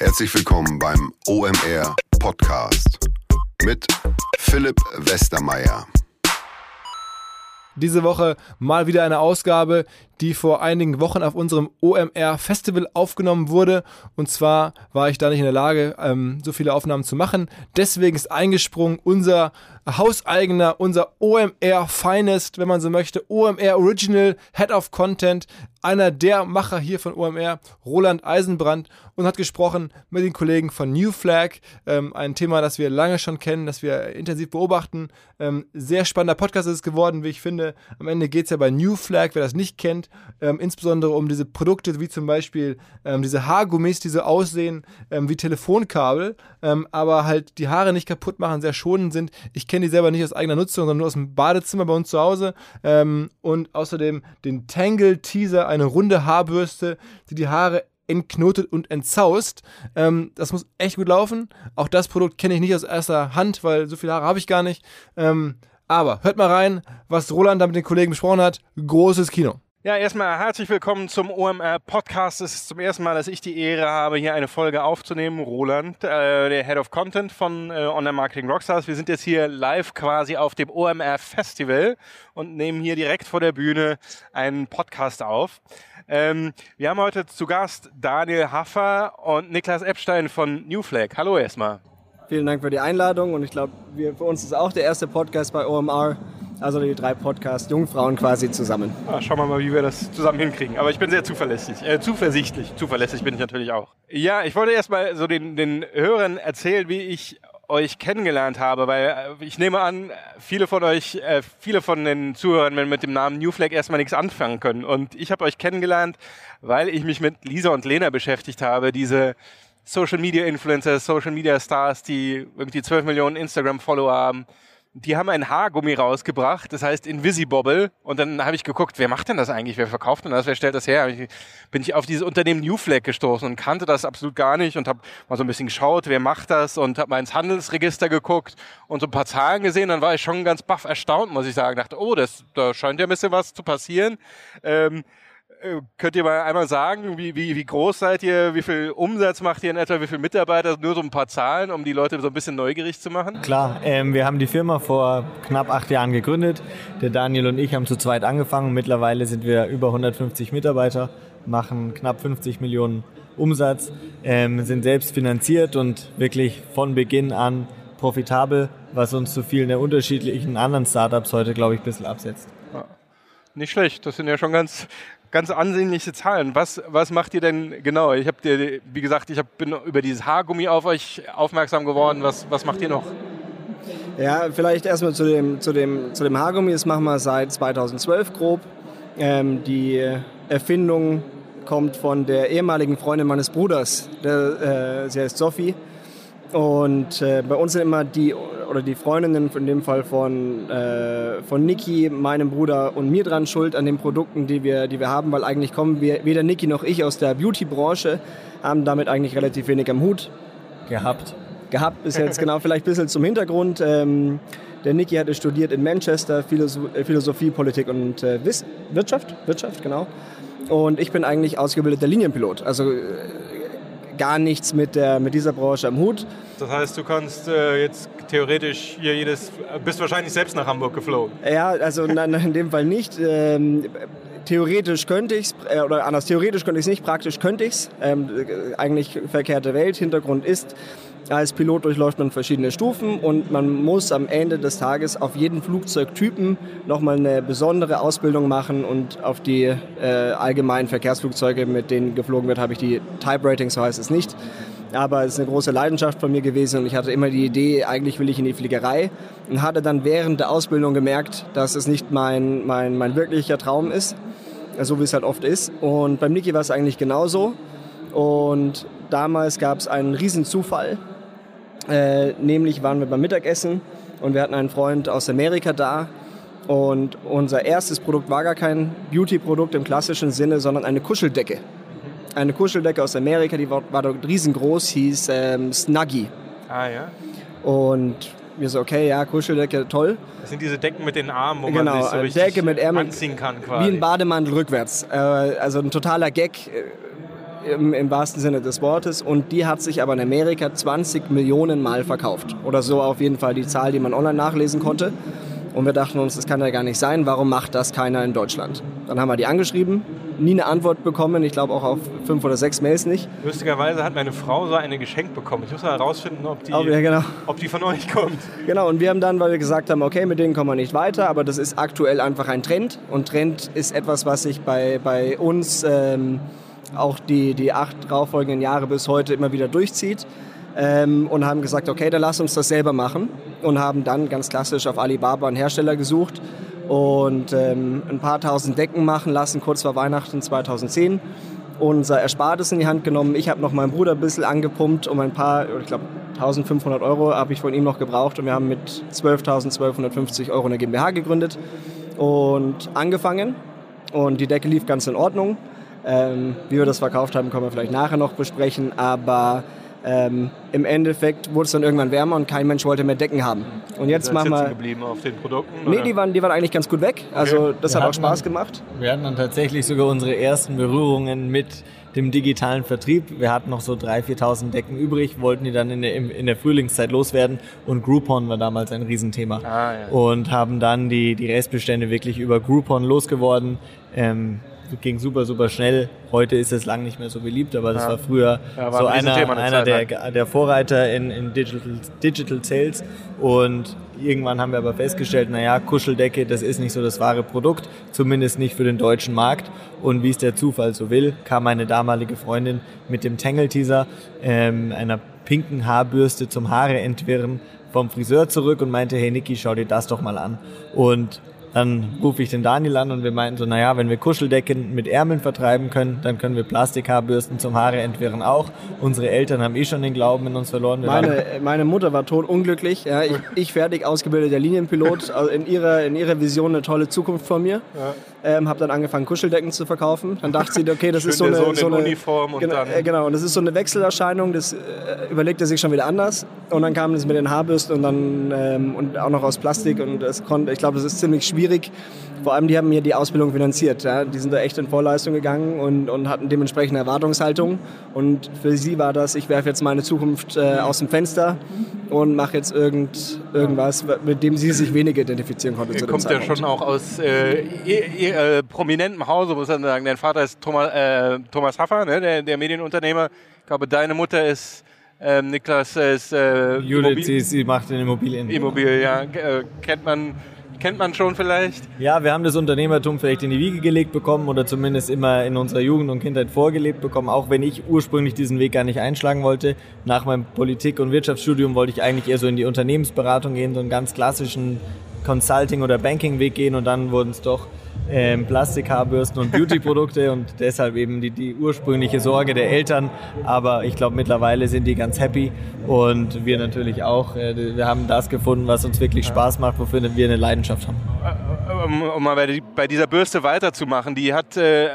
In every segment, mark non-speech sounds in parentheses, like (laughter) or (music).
Herzlich willkommen beim OMR Podcast mit Philipp Westermeier. Diese Woche mal wieder eine Ausgabe, die vor einigen Wochen auf unserem OMR Festival aufgenommen wurde. Und zwar war ich da nicht in der Lage, ähm, so viele Aufnahmen zu machen. Deswegen ist eingesprungen unser hauseigener, unser OMR Finest, wenn man so möchte, OMR Original Head of Content, einer der Macher hier von OMR, Roland Eisenbrand, und hat gesprochen mit den Kollegen von New Flag, ähm, ein Thema, das wir lange schon kennen, das wir intensiv beobachten. Ähm, sehr spannender Podcast ist es geworden, wie ich finde. Am Ende geht es ja bei New Flag, wer das nicht kennt, ähm, insbesondere um diese Produkte wie zum Beispiel ähm, diese Haargummis, die so aussehen ähm, wie Telefonkabel, ähm, aber halt die Haare nicht kaputt machen, sehr schonend sind. Ich kenne die selber nicht aus eigener Nutzung, sondern nur aus dem Badezimmer bei uns zu Hause. Ähm, und außerdem den Tangle Teaser, eine runde Haarbürste, die die Haare entknotet und entzaust. Ähm, das muss echt gut laufen. Auch das Produkt kenne ich nicht aus erster Hand, weil so viele Haare habe ich gar nicht. Ähm, aber hört mal rein, was Roland da mit den Kollegen besprochen hat. Großes Kino. Ja, erstmal herzlich willkommen zum OMR Podcast. Es ist zum ersten Mal, dass ich die Ehre habe, hier eine Folge aufzunehmen. Roland, äh, der Head of Content von äh, Online Marketing Rockstars. Wir sind jetzt hier live quasi auf dem OMR Festival und nehmen hier direkt vor der Bühne einen Podcast auf. Ähm, wir haben heute zu Gast Daniel Haffer und Niklas Epstein von New Flag. Hallo erstmal. Vielen Dank für die Einladung und ich glaube, für uns ist auch der erste Podcast bei OMR also die drei Podcast-Jungfrauen quasi zusammen. Ah, schauen wir mal, wie wir das zusammen hinkriegen. Aber ich bin sehr zuverlässig, äh, zuversichtlich. Zuverlässig bin ich natürlich auch. Ja, ich wollte erst mal so den, den Hörern erzählen, wie ich euch kennengelernt habe, weil äh, ich nehme an, viele von euch, äh, viele von den Zuhörern mit dem Namen New Flag erstmal nichts anfangen können. Und ich habe euch kennengelernt, weil ich mich mit Lisa und Lena beschäftigt habe, diese Social Media Influencers, Social Media Stars, die irgendwie 12 Millionen Instagram-Follower haben die haben ein Haargummi rausgebracht, das heißt Invisibobble. Und dann habe ich geguckt, wer macht denn das eigentlich? Wer verkauft denn das? Wer stellt das her? Ich, bin ich auf dieses Unternehmen New gestoßen und kannte das absolut gar nicht und habe mal so ein bisschen geschaut, wer macht das und habe mal ins Handelsregister geguckt und so ein paar Zahlen gesehen. Dann war ich schon ganz baff erstaunt, muss ich sagen. Dachte, oh, das, da scheint ja ein bisschen was zu passieren. Ähm, äh, könnt ihr mal einmal sagen, wie, wie, wie groß seid ihr, wie viel Umsatz macht ihr in etwa, wie viele Mitarbeiter, nur so ein paar Zahlen, um die Leute so ein bisschen neugierig zu machen? Klar, ähm, wir haben die Firma vor knapp acht Jahren gegründet. Der Daniel und ich haben zu zweit angefangen. Mittlerweile sind wir über 150 Mitarbeiter, machen knapp 50 Millionen Umsatz, ähm, sind selbst finanziert und wirklich von Beginn an profitabel, was uns zu vielen der unterschiedlichen anderen Startups heute, glaube ich, ein bisschen absetzt. Nicht schlecht, das sind ja schon ganz, ganz ansehnliche Zahlen. Was, was macht ihr denn genau? Ich habe dir, wie gesagt, ich hab, bin über dieses Haargummi auf euch aufmerksam geworden. Was, was macht ihr noch? Ja, vielleicht erstmal zu dem, zu, dem, zu dem Haargummi. Das machen wir seit 2012 grob. Ähm, die Erfindung kommt von der ehemaligen Freundin meines Bruders. Der, äh, sie heißt Sophie. Und äh, bei uns sind immer die oder die Freundinnen in dem Fall von, äh, von Niki, meinem Bruder und mir dran schuld an den Produkten, die wir, die wir haben, weil eigentlich kommen wir, weder Niki noch ich aus der Beauty-Branche, haben damit eigentlich relativ wenig am Hut. Gehabt. Gehabt ist jetzt (laughs) genau vielleicht ein bisschen zum Hintergrund. Ähm, der Niki hatte studiert in Manchester äh, Philosophie, Politik und äh, Wirtschaft. Wirtschaft, genau. Und ich bin eigentlich ausgebildeter Linienpilot. Also äh, gar nichts mit, der, mit dieser Branche am Hut. Das heißt, du kannst äh, jetzt theoretisch hier jedes, bist wahrscheinlich selbst nach Hamburg geflogen. Ja, also nein, in dem Fall nicht. Ähm, theoretisch könnte ich es, äh, oder anders, theoretisch könnte ich es nicht, praktisch könnte ich es. Ähm, eigentlich verkehrte Welt. Hintergrund ist, als Pilot durchläuft man verschiedene Stufen und man muss am Ende des Tages auf jeden Flugzeugtypen nochmal eine besondere Ausbildung machen und auf die äh, allgemeinen Verkehrsflugzeuge, mit denen geflogen wird, habe ich die Type Rating, so heißt es nicht. Aber es ist eine große Leidenschaft von mir gewesen und ich hatte immer die Idee, eigentlich will ich in die Fliegerei und hatte dann während der Ausbildung gemerkt, dass es nicht mein, mein, mein wirklicher Traum ist, so wie es halt oft ist. Und beim Niki war es eigentlich genauso. Und damals gab es einen riesen Zufall. Äh, nämlich waren wir beim Mittagessen und wir hatten einen Freund aus Amerika da. Und unser erstes Produkt war gar kein Beauty-Produkt im klassischen Sinne, sondern eine Kuscheldecke. Eine Kuscheldecke aus Amerika, die war, war dort riesengroß, hieß ähm, Snuggy. Ah ja. Und wir so, okay, ja, Kuscheldecke, toll. Das sind diese Decken mit den Armen, wo genau, man sich so Decke mit Ärmel, anziehen kann quasi. Wie ein Bademantel rückwärts. Äh, also ein totaler Gag im, im wahrsten Sinne des Wortes. Und die hat sich aber in Amerika 20 Millionen Mal verkauft. Oder so auf jeden Fall die Zahl, die man online nachlesen konnte. Und wir dachten uns, das kann ja gar nicht sein, warum macht das keiner in Deutschland? Dann haben wir die angeschrieben, nie eine Antwort bekommen, ich glaube auch auf fünf oder sechs Mails nicht. Lustigerweise hat meine Frau so eine geschenkt bekommen. Ich muss mal herausfinden, ob die, Oh, ja, genau. ob die von euch kommt. Genau, und wir haben dann, weil wir gesagt haben, okay, mit denen kommen wir nicht weiter, aber das ist aktuell einfach ein Trend. Und Trend ist etwas, was sich bei, bei uns ähm, auch die, die acht darauffolgenden Jahre bis heute immer wieder durchzieht. Ähm, und haben gesagt, okay, dann lass uns das selber machen. Und haben dann ganz klassisch auf Alibaba einen Hersteller gesucht und ähm, ein paar tausend Decken machen lassen, kurz vor Weihnachten 2010 unser Erspartes in die Hand genommen. Ich habe noch meinen Bruder ein bisschen angepumpt um ein paar, ich glaube 1500 Euro habe ich von ihm noch gebraucht und wir haben mit 12.1250 Euro eine GmbH gegründet und angefangen und die Decke lief ganz in Ordnung. Ähm, wie wir das verkauft haben, können wir vielleicht nachher noch besprechen, aber ähm, im Endeffekt wurde es dann irgendwann wärmer und kein Mensch wollte mehr Decken haben. Und jetzt machen sitzen wir... geblieben auf den Produkten? Nee, oder? die waren, die waren eigentlich ganz gut weg. Also das Wir hat auch Spaß dann- gemacht. Wir hatten dann tatsächlich sogar unsere ersten Berührungen mit dem digitalen Vertrieb. Wir hatten noch so 3.000, 4.000 Decken übrig, wollten die dann in der, in der Frühlingszeit loswerden und Groupon war damals ein Riesenthema. Ah, ja. Und haben dann die, die Restbestände wirklich über Groupon losgeworden. Ähm, ging super, super schnell. Heute ist es lang nicht mehr so beliebt, aber das Ja. war früher Ja, war so ein einer, einer der, der Vorreiter in, in Digital, Digital Sales. Und irgendwann haben wir aber festgestellt, naja, Kuscheldecke, das ist nicht so das wahre Produkt, zumindest nicht für den deutschen Markt. Und wie es der Zufall so will, kam meine damalige Freundin mit dem Tangle-Teaser, ähm, einer pinken Haarbürste zum Haare entwirren, vom Friseur zurück und meinte, hey Niki, schau dir das doch mal an. Und dann rufe ich den Daniel an und wir meinten so, naja, wenn wir Kuscheldecken mit Ärmeln vertreiben können, dann können wir Plastikhaarbürsten zum Haare entwirren auch. Unsere Eltern haben eh schon den Glauben in uns verloren. Wir waren- Meine, meine Mutter war tot unglücklich. Ja, ich, ich fertig ausgebildeter Linienpilot, also in ihrer, in ihrer Vision eine tolle Zukunft vor mir. Ähm, habe dann angefangen, Kuscheldecken zu verkaufen. Dann dachte sie, okay, das ist so eine, so in eine Uniform und genau, dann- äh, genau, und das ist so eine Wechselerscheinung. Das äh, überlegt er sich schon wieder anders. Und dann kam das mit den Haarbürsten und dann ähm, und auch noch aus Plastik und das konnte, ich glaube, das ist ziemlich schwierig. Vor allem, die haben mir die Ausbildung finanziert. Ja. Die sind da echt in Vorleistung gegangen und, und hatten dementsprechende Erwartungshaltung. Und für sie war das, ich werfe jetzt meine Zukunft äh, aus dem Fenster und mache jetzt irgend, irgendwas, mit dem sie sich weniger identifizieren konnte. Ihr kommt ja schon auch aus äh, ihr, ihr, äh, prominentem Hause, muss man sagen. Dein Vater ist Thomas, äh, Thomas Haffer, ne, der, der Medienunternehmer. Ich glaube, deine Mutter ist ähm, Niklas ist äh, Judith, sie, sie macht den Immobilien. Immobilie, ja. Äh, kennt man kennt man schon vielleicht. Ja, wir haben das Unternehmertum vielleicht in die Wiege gelegt bekommen oder zumindest immer in unserer Jugend und Kindheit vorgelebt bekommen, auch wenn ich ursprünglich diesen Weg gar nicht einschlagen wollte. Nach meinem Politik- und Wirtschaftsstudium wollte ich eigentlich eher so in die Unternehmensberatung gehen, so einen ganz klassischen Consulting- oder Banking-Weg gehen und dann wurden es doch ähm, Plastikhaarbürsten und Beauty-Produkte und deshalb eben die, die ursprüngliche Sorge der Eltern. Aber ich glaube, mittlerweile sind die ganz happy und wir natürlich auch. Äh, wir haben das gefunden, was uns wirklich Spaß macht, wofür wir eine Leidenschaft haben. um, um mal bei, die- bei dieser Bürste weiterzumachen, die hat äh,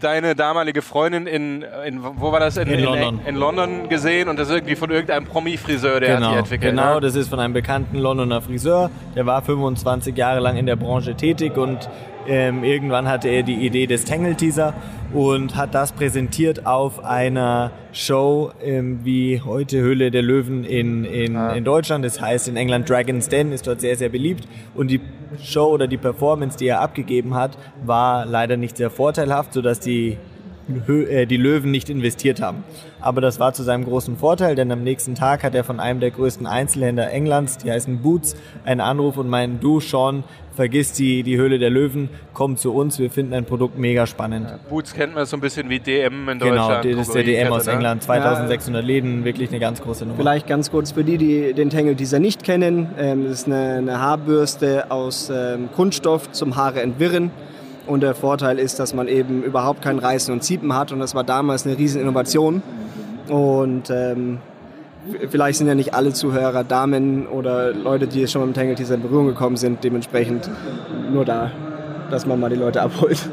deine damalige Freundin in, in wo war das? In London. In, London gesehen und das ist irgendwie von irgendeinem Promi-Friseur, der hat die entwickelt. Genau, ne? das ist von einem bekannten Londoner Friseur. Der war 25 Jahre lang in der Branche tätig und ähm, irgendwann hatte er die Idee des Tangle-Teaser und hat das präsentiert auf einer Show ähm, wie heute Höhle der Löwen in, in, in Deutschland. Das heißt in England Dragon's Den, ist dort sehr, sehr beliebt. Und die Show oder die Performance, die er abgegeben hat, war leider nicht sehr vorteilhaft, sodass die die Löwen nicht investiert haben. Aber das war zu seinem großen Vorteil, denn am nächsten Tag hat er von einem der größten Einzelhändler Englands, die heißen Boots, einen Anruf und meinen, du Sean, vergiss die, die Höhle der Löwen, komm zu uns, wir finden ein Produkt mega spannend. Boots kennt man so ein bisschen wie DM in Genau, Deutschland. das ist der DM aus ne? England, 2600 Läden, wirklich eine ganz große Nummer. Vielleicht ganz kurz für die, die den Tangle-Teaser nicht kennen. Ähm, das ist eine, eine Haarbürste aus ähm, Kunststoff zum Haare entwirren. Und der Vorteil ist, dass man eben überhaupt kein Reißen und Ziepen hat. Und das war damals eine riesen Innovation. Und ähm, vielleicht sind ja nicht alle Zuhörer Damen oder Leute, die schon mit dem Tangle-Teaser in Berührung gekommen sind. Dementsprechend nur da, dass man mal die Leute abholt.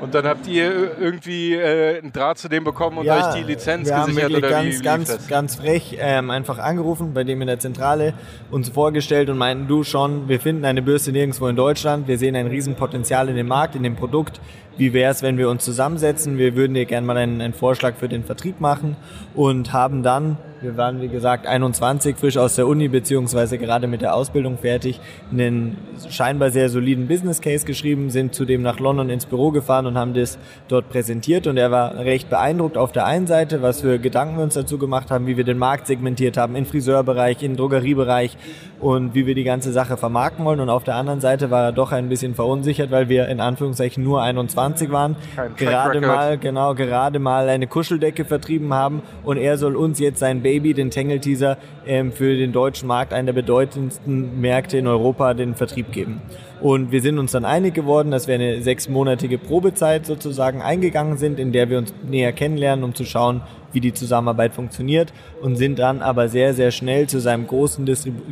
Und dann habt ihr irgendwie äh, einen Draht zu dem bekommen und euch die Lizenz wir haben gesichert wirklich oder ganz, wie, ganz, das? ganz frech ähm, einfach angerufen, bei dem in der Zentrale uns vorgestellt und meinten, du schon, wir finden eine Bürste nirgendwo in Deutschland, wir sehen ein Riesenpotenzial in dem Markt, in dem Produkt. wie wäre es, wenn wir uns zusammensetzen, wir würden dir gerne mal einen, einen Vorschlag für den Vertrieb machen und haben dann wir waren, wie gesagt, 21, frisch aus der Uni, beziehungsweise gerade mit der Ausbildung fertig, einen scheinbar sehr soliden Business Case geschrieben, sind zudem nach London ins Büro gefahren und haben das dort präsentiert. Und er war recht beeindruckt auf der einen Seite, was für Gedanken wir uns dazu gemacht haben, wie wir den Markt segmentiert haben, im Friseurbereich, im Drogeriebereich und wie wir die ganze Sache vermarkten wollen. Und auf der anderen Seite war er doch ein bisschen verunsichert, weil wir in Anführungszeichen nur 21 waren, gerade mal, genau, gerade mal eine Kuscheldecke vertrieben haben und er soll uns jetzt sein Baby, den Tangle Teaser, ähm, für den deutschen Markt, einen der bedeutendsten Märkte in Europa, den Vertrieb geben. Und wir sind uns dann einig geworden, dass wir eine sechsmonatige Probezeit sozusagen eingegangen sind, in der wir uns näher kennenlernen, um zu schauen, wie die Zusammenarbeit funktioniert und sind dann aber sehr, sehr schnell zu seinem großen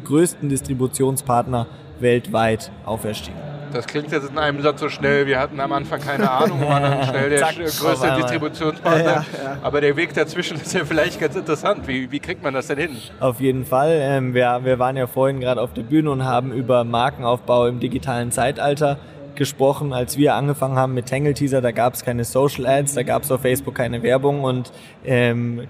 größten Distributionspartner weltweit auferstiegen. Das klingt jetzt in einem Satz so schnell. Wir hatten am Anfang keine Ahnung, waren dann (laughs) schnell der Zack, größte auf Distributionspartner. Ja, ja. Aber der Weg dazwischen (laughs) ist ja vielleicht ganz interessant. Wie, wie kriegt man das denn hin? Auf jeden Fall. Ähm, wir, wir waren ja vorhin gerade auf der Bühne und haben über Markenaufbau im digitalen Zeitalter gesprochen. Als wir angefangen haben mit Tangle Teaser, da gab es keine Social Ads, da gab es auf Facebook keine Werbung und ähm,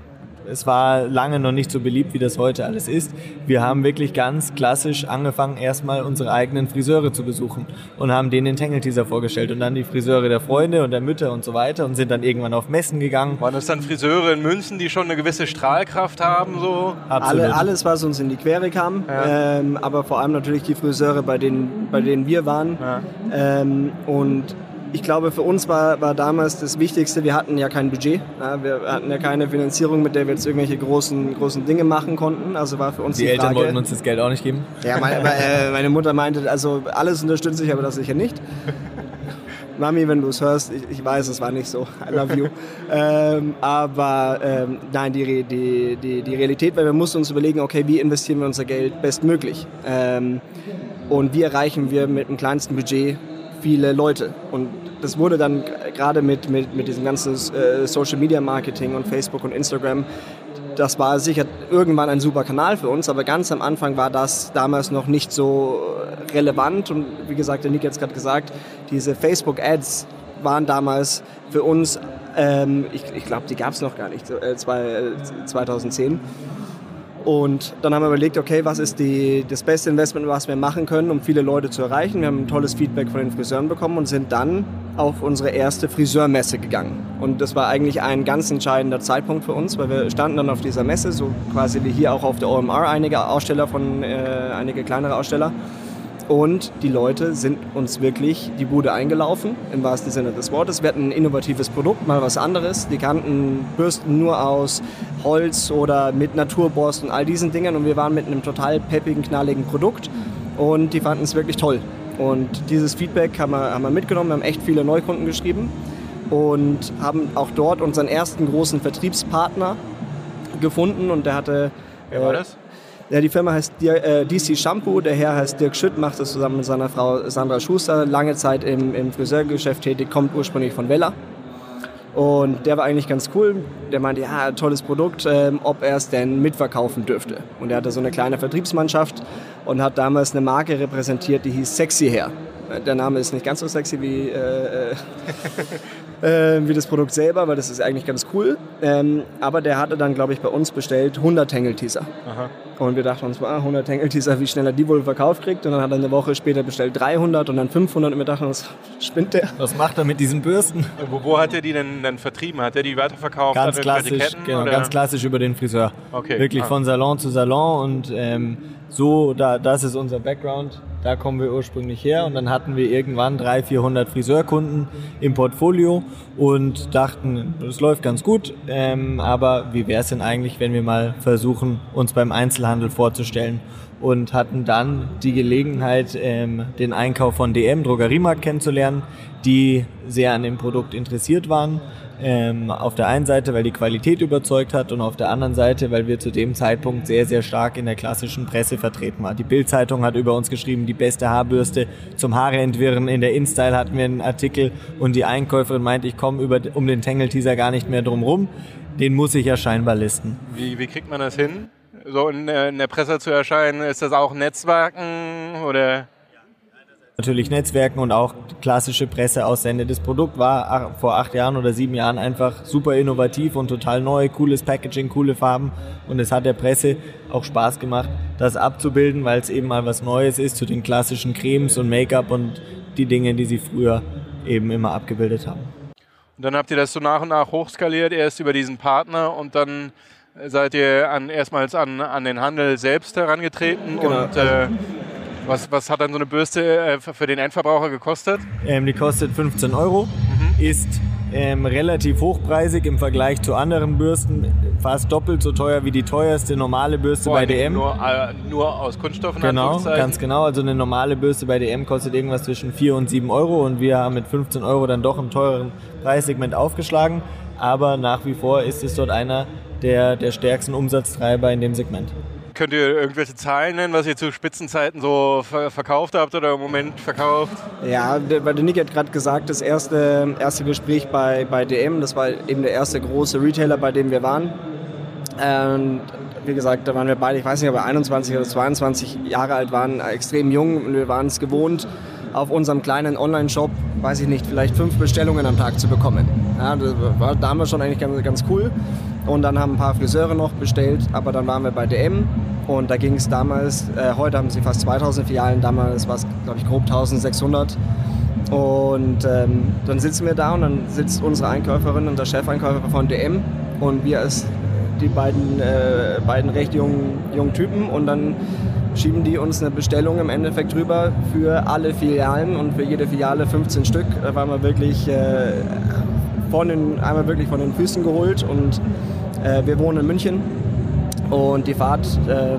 es war lange noch nicht so beliebt, wie das heute alles ist. Wir haben wirklich ganz klassisch angefangen, erstmal unsere eigenen Friseure zu besuchen und haben denen den Tangle Teaser vorgestellt und dann die Friseure der Freunde und der Mütter und so weiter und sind dann irgendwann auf Messen gegangen. Waren das dann Friseure in München, die schon eine gewisse Strahlkraft haben? So? Alle, alles, was uns in die Quere kam, Ja. ähm, aber vor allem natürlich die Friseure, bei denen, bei denen wir waren. Ja. Ähm, und ich glaube, für uns war, war damals das Wichtigste, wir hatten ja kein Budget. Ja, wir hatten ja keine Finanzierung, mit der wir jetzt irgendwelche großen, großen Dinge machen konnten. Also war für uns Die die, Eltern Frage, wollten uns das Geld auch nicht geben. Ja, meine, meine, meine Mutter meinte, also alles unterstütze ich, aber das sicher nicht. Mami, wenn du es hörst, ich, ich weiß, es war nicht so. I love you. ähm, aber ähm, nein, die, die, die, die Realität, weil wir mussten uns überlegen, okay, wie investieren wir unser Geld bestmöglich? Ähm, und wie erreichen wir mit dem kleinsten Budget viele Leute? Und das wurde dann gerade mit, mit, mit diesem ganzen äh, Social Media Marketing und Facebook und Instagram das war sicher irgendwann ein super Kanal für uns, aber ganz am Anfang war das damals noch nicht so relevant. Und wie gesagt, der Nick hat es gerade gesagt, diese Facebook-Ads waren damals für uns, ähm, ich, ich glaube, die gab es noch gar nicht, äh, zwei, äh, 2010. Und dann haben wir überlegt, okay, was ist die, das beste Investment, was wir machen können, um viele Leute zu erreichen. Wir haben ein tolles Feedback von den Friseuren bekommen und sind dann auf unsere erste Friseurmesse gegangen. Und das war eigentlich ein ganz entscheidender Zeitpunkt für uns, weil wir standen dann auf dieser Messe, so quasi wie hier auch auf der OMR, einige Aussteller von, äh, einige kleinere Aussteller. Und die Leute sind uns wirklich die Bude eingelaufen, im wahrsten Sinne des Wortes. Wir hatten ein innovatives Produkt, mal was anderes. Die kannten Bürsten nur aus Holz oder mit Naturborsten, all diesen Dingen. Und wir waren mit einem total peppigen, knalligen Produkt. Und die fanden es wirklich toll. Und dieses Feedback haben wir, haben wir mitgenommen. Wir haben echt viele Neukunden geschrieben und haben auch dort unseren ersten großen Vertriebspartner gefunden. Und der hatte Wer war das? Ja, die Firma heißt Dir- äh, DC Shampoo. Der Herr heißt Dirk Schütt, macht das zusammen mit seiner Frau Sandra Schuster. Lange Zeit im, im Friseurgeschäft tätig, kommt ursprünglich von Weller. Und der war eigentlich ganz cool. Der meinte, ja, tolles Produkt, ähm, ob er es denn mitverkaufen dürfte. Und er hatte so eine kleine Vertriebsmannschaft und hat damals eine Marke repräsentiert, die hieß Sexy Hair. Äh, Der Name ist nicht ganz so sexy wie, äh, äh, (laughs) wie das Produkt selber, weil das ist eigentlich ganz cool. Ähm, aber der hatte dann, glaube ich, bei uns bestellt 100 Tangle-Teaser. Und wir dachten uns, ah, 100 Tangle-Teaser, wie schnell er die wohl verkauft kriegt. Und dann hat er eine Woche später bestellt 300 und dann 500 und wir dachten uns, spinnt der? Was macht er mit diesen Bürsten? Wo, wo hat er die denn dann vertrieben? Hat er die weiterverkauft Ganz klassisch, genau, oder? ganz klassisch über den Friseur. Okay. Wirklich Ah. von Salon zu Salon und ähm, so, da, das ist unser Background. Da kommen wir ursprünglich her und dann hatten wir irgendwann 300, 400 Friseurkunden im Portfolio und dachten, das läuft ganz gut, ähm, aber wie wäre es denn eigentlich, wenn wir mal versuchen, uns beim Einzelhandel vorzustellen? Und hatten dann die Gelegenheit, ähm, den Einkauf von DM, Drogeriemarkt kennenzulernen, die sehr an dem Produkt interessiert waren. Ähm, auf der einen Seite, weil die Qualität überzeugt hat und auf der anderen Seite, weil wir zu dem Zeitpunkt sehr, sehr stark in der klassischen Presse vertreten waren. Die Bild-Zeitung hat über uns geschrieben, die beste Haarbürste zum Haare entwirren. In der InStyle hatten wir einen Artikel und die Einkäuferin meinte, ich komme um den Tangle-Teaser gar nicht mehr drum rum. Den muss ich ja scheinbar listen. Wie, wie kriegt man das hin? So in, in der Presse zu erscheinen, ist das auch Netzwerken oder? natürlich Netzwerken und auch klassische Presse aussende. Das Produkt war vor acht Jahren oder sieben Jahren einfach super innovativ und total neu, cooles Packaging, coole Farben und es hat der Presse auch Spaß gemacht, das abzubilden, weil es eben mal was Neues ist zu den klassischen Cremes und Make-up und die Dinge, die sie früher eben immer abgebildet haben. Und dann habt ihr das so nach und nach hochskaliert, erst über diesen Partner und dann seid ihr an, erstmals an, an den Handel selbst herangetreten genau. und äh, was, was hat dann so eine Bürste äh, für den Endverbraucher gekostet? Ähm, die kostet 15 Euro, mhm. ist ähm, relativ hochpreisig im Vergleich zu anderen Bürsten, fast doppelt so teuer wie die teuerste normale Bürste Boah, bei DM. Nur, äh, nur aus Kunststoffen? Genau, ganz genau. Also eine normale Bürste bei DM kostet irgendwas zwischen 4 und 7 Euro und wir haben mit 15 Euro dann doch im teureren Preissegment aufgeschlagen. Aber nach wie vor ist es dort einer der, der stärksten Umsatztreiber in dem Segment. Könnt ihr irgendwelche Zahlen nennen, was ihr zu Spitzenzeiten so verkauft habt oder im Moment verkauft? Ja, weil der Nick hat gerade gesagt, das erste, erste Gespräch bei, bei DM, das war eben der erste große Retailer, bei dem wir waren. Und wie gesagt, da waren wir beide, ich weiß nicht, ob wir 21 oder 22 Jahre alt waren, extrem jung und wir waren es gewohnt, auf unserem kleinen Online-Shop, weiß ich nicht, vielleicht fünf Bestellungen am Tag zu bekommen. Ja, das war damals schon eigentlich ganz, ganz cool. Und dann haben ein paar Friseure noch bestellt, aber dann waren wir bei DM und da ging es damals, äh, heute haben sie fast 2000 Filialen, damals war es, glaube ich, grob 1600. Und ähm, dann sitzen wir da und dann sitzt unsere Einkäuferin und der Chefeinkäufer von DM und wir als die beiden, äh, beiden recht jungen, jungen Typen und dann schieben die uns eine Bestellung im Endeffekt drüber für alle Filialen und für jede Filiale 15 Stück. Da waren wir wirklich äh, von den, einmal wirklich von den Füßen geholt und äh, wir wohnen in München und die Fahrt äh,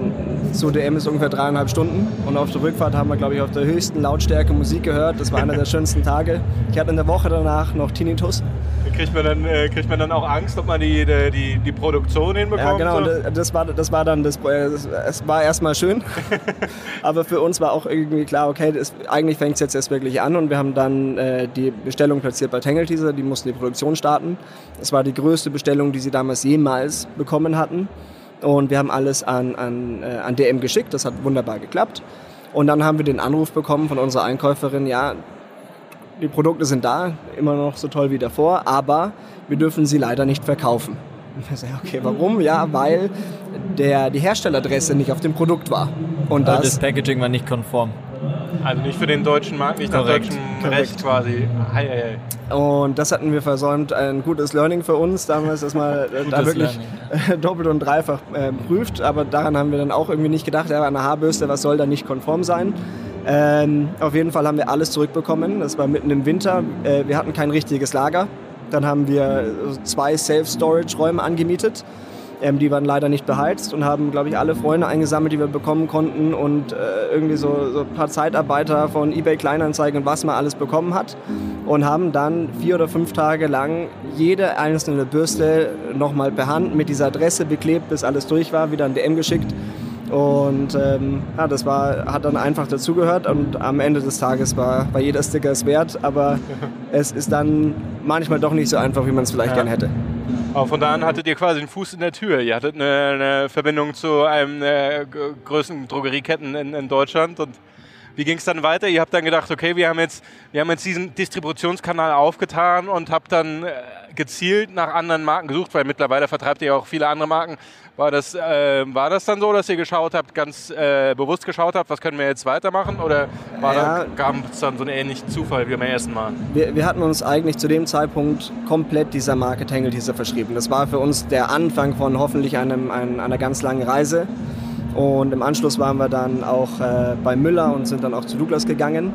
zu DM ist ungefähr dreieinhalb Stunden. Und auf der Rückfahrt haben wir, glaube ich, auf der höchsten Lautstärke Musik gehört. Das war einer der (laughs) schönsten Tage. Ich hatte in der Woche danach noch Tinnitus. Kriegt man dann, äh, kriegt man dann auch Angst, ob man die, die, die Produktion hinbekommt? Ja, genau. So? Das, war, das war dann das. Es war erstmal schön. (laughs) Aber für uns war auch irgendwie klar, okay, das, eigentlich fängt es jetzt erst wirklich an. Und wir haben dann äh, die Bestellung platziert bei Tangle Teaser. Die mussten die Produktion starten. Das war die größte Bestellung, die sie damals jemals bekommen hatten. Und wir haben alles an, an, äh, an DM geschickt. Das hat wunderbar geklappt. Und dann haben wir den Anruf bekommen von unserer Einkäuferin, ja, die Produkte sind da, immer noch so toll wie davor, aber wir dürfen sie leider nicht verkaufen. (laughs) Ich sage, okay, warum? Ja, weil der, die Herstelleradresse nicht auf dem Produkt war. Und das, das Packaging war nicht konform. Also nicht für den deutschen Markt, nicht Korrekt. nach deutschem Korrekt. Recht quasi. Hei, hei, hei. Und das hatten wir versäumt. Ein gutes Learning für uns damals, dass man (laughs) da wirklich Learning, (laughs) doppelt und dreifach äh, prüft. Aber daran haben wir dann auch irgendwie nicht gedacht, ja, eine Haarbürste, was soll da nicht konform sein? Ähm, auf jeden Fall haben wir alles zurückbekommen. Das war mitten im Winter. Äh, wir hatten kein richtiges Lager. Dann haben wir zwei Self-Storage-Räume angemietet ähm, die waren leider nicht beheizt und haben, glaube ich, alle Freunde eingesammelt, die wir bekommen konnten und äh, irgendwie so, so, ein paar Zeitarbeiter von eBay Kleinanzeigen und was man alles bekommen hat und haben dann vier oder fünf Tage lang jede einzelne Bürste nochmal per Hand mit dieser Adresse beklebt, bis alles durch war, wieder an DM geschickt. Und ähm, ja, das war, hat dann einfach dazugehört und am Ende des Tages war, war jeder Sticker es wert, aber (laughs) es ist dann manchmal doch nicht so einfach, wie man es vielleicht ja. gern hätte. Aber von da an hattet ihr quasi einen Fuß in der Tür. Ihr hattet eine, eine Verbindung zu einem der größten Drogerieketten in, in Deutschland und wie ging es dann weiter? Ihr habt dann gedacht, okay, wir haben jetzt, wir haben jetzt diesen Distributionskanal aufgetan und habt dann äh, gezielt nach anderen Marken gesucht, weil mittlerweile vertreibt ihr auch viele andere Marken. War das, äh, war das dann so, dass ihr geschaut habt, ganz äh, bewusst geschaut habt, was können wir jetzt weitermachen? Oder ja, gab es dann so einen ähnlichen Zufall wie beim ersten Mal? Wir, wir, hatten uns eigentlich zu dem Zeitpunkt komplett dieser Marke Tangle Teaser verschrieben. Das war für uns der Anfang von hoffentlich einem, ein, einer ganz langen Reise. Und im Anschluss waren wir dann auch äh, bei Müller und sind dann auch zu Douglas gegangen.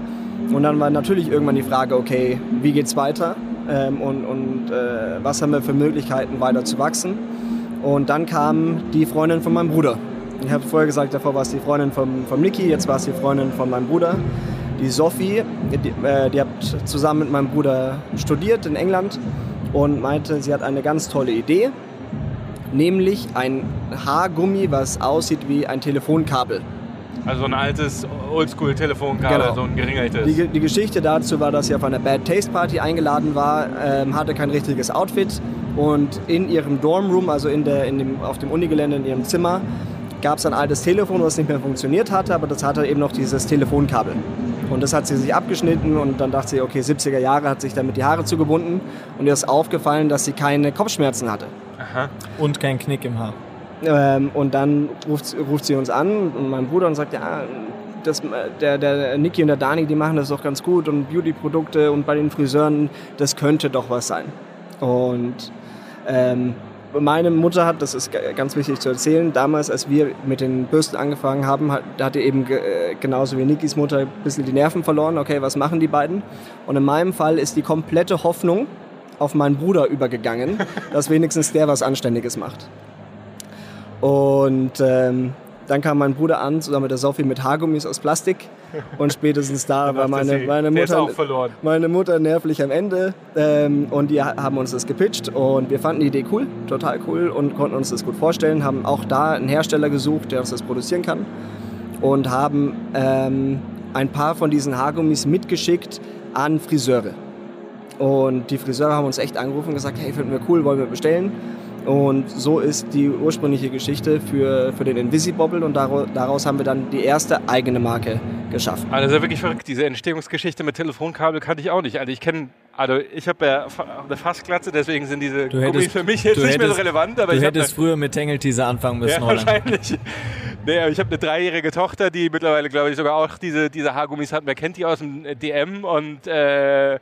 Und dann war natürlich irgendwann die Frage, okay, wie geht's weiter? Ähm, und und äh, was haben wir für Möglichkeiten weiter zu wachsen? Und dann kam die Freundin von meinem Bruder. Ich habe vorher gesagt, davor war es die Freundin von, von Niki, jetzt war es die Freundin von meinem Bruder, die Sophie. Die, äh, die hat zusammen mit meinem Bruder studiert in England und meinte, sie hat eine ganz tolle Idee nämlich ein Haargummi, was aussieht wie ein Telefonkabel. Also ein altes Oldschool-Telefonkabel, genau. so ein geringeltes. Die, die, Geschichte dazu war, dass sie auf einer Bad Taste Party eingeladen war, ähm, hatte kein richtiges Outfit und in ihrem Dormroom, also in der, in dem, auf dem Unigelände in ihrem Zimmer, gab es ein altes Telefon, was nicht mehr funktioniert hatte, aber das hatte eben noch dieses Telefonkabel. Und das hat sie sich abgeschnitten und dann dachte sie, okay, 70er Jahre hat sich damit die Haare zugebunden und ihr ist aufgefallen, dass sie keine Kopfschmerzen hatte. Aha. Und kein Knick im Haar. Ähm, und dann ruft, ruft sie uns an und mein Bruder und sagt, ja, das, der, der Niki und der Dani, die machen das doch ganz gut und Beauty-Produkte und bei den Friseuren, das könnte doch was sein. Und ähm, meine Mutter hat, das ist ganz wichtig zu erzählen, damals, als wir mit den Bürsten angefangen haben, hat, hat er eben ge genauso wie Nikis Mutter ein bisschen die Nerven verloren. Okay, was machen die beiden? Und in meinem Fall ist die komplette Hoffnung auf meinen Bruder übergegangen, (laughs) dass wenigstens der was Anständiges macht. Und ähm, dann kam mein Bruder an, zusammen mit der Sophie, mit Haargummis aus Plastik. Und spätestens da (laughs) war meine, meine, Mutter, meine Mutter nervlich am Ende. Ähm, und die haben uns das gepitcht. Und wir fanden die Idee cool, total cool und konnten uns das gut vorstellen. Haben auch da einen Hersteller gesucht, der uns das produzieren kann. Und haben ähm, ein paar von diesen Haargummis mitgeschickt an Friseure. Und die Friseure haben uns echt angerufen und gesagt, hey, finden wir cool, wollen wir bestellen. Und so ist die ursprüngliche Geschichte für, für den Invisibobble und daraus haben wir dann die erste eigene Marke geschaffen. Also das ist ja wirklich verrückt. Diese Entstehungsgeschichte mit Telefonkabel kannte ich auch nicht. Also ich kenne, also ich habe ja eine Fassglatze, deswegen sind diese du hättest, Gummis für mich jetzt nicht hättest, mehr so relevant. Aber du ich hättest früher mit Tangle-Teaser anfangen müssen, ja, wahrscheinlich. Nee, aber ich habe eine dreijährige Tochter, die mittlerweile, glaube ich, sogar auch diese, diese Haargummis hat. Wer kennt die aus dem DM und äh,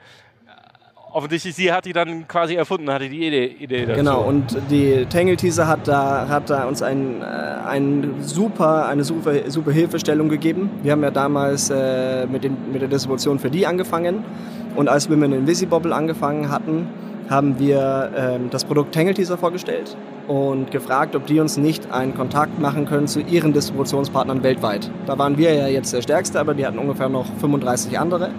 offensichtlich sie hat die dann quasi erfunden, hatte die Idee, Idee dazu. Genau, und die Tangle Teaser hat da, hat da uns ein, äh, ein super, eine super, super Hilfestellung gegeben. Wir haben ja damals äh, mit, den, mit der Distribution für die angefangen und als wir mit Invisibobble angefangen hatten, haben wir äh, das Produkt Tangle Teaser vorgestellt und gefragt, ob die uns nicht einen Kontakt machen können zu ihren Distributionspartnern weltweit. Da waren wir ja jetzt der Stärkste, aber die hatten ungefähr noch 35 andere.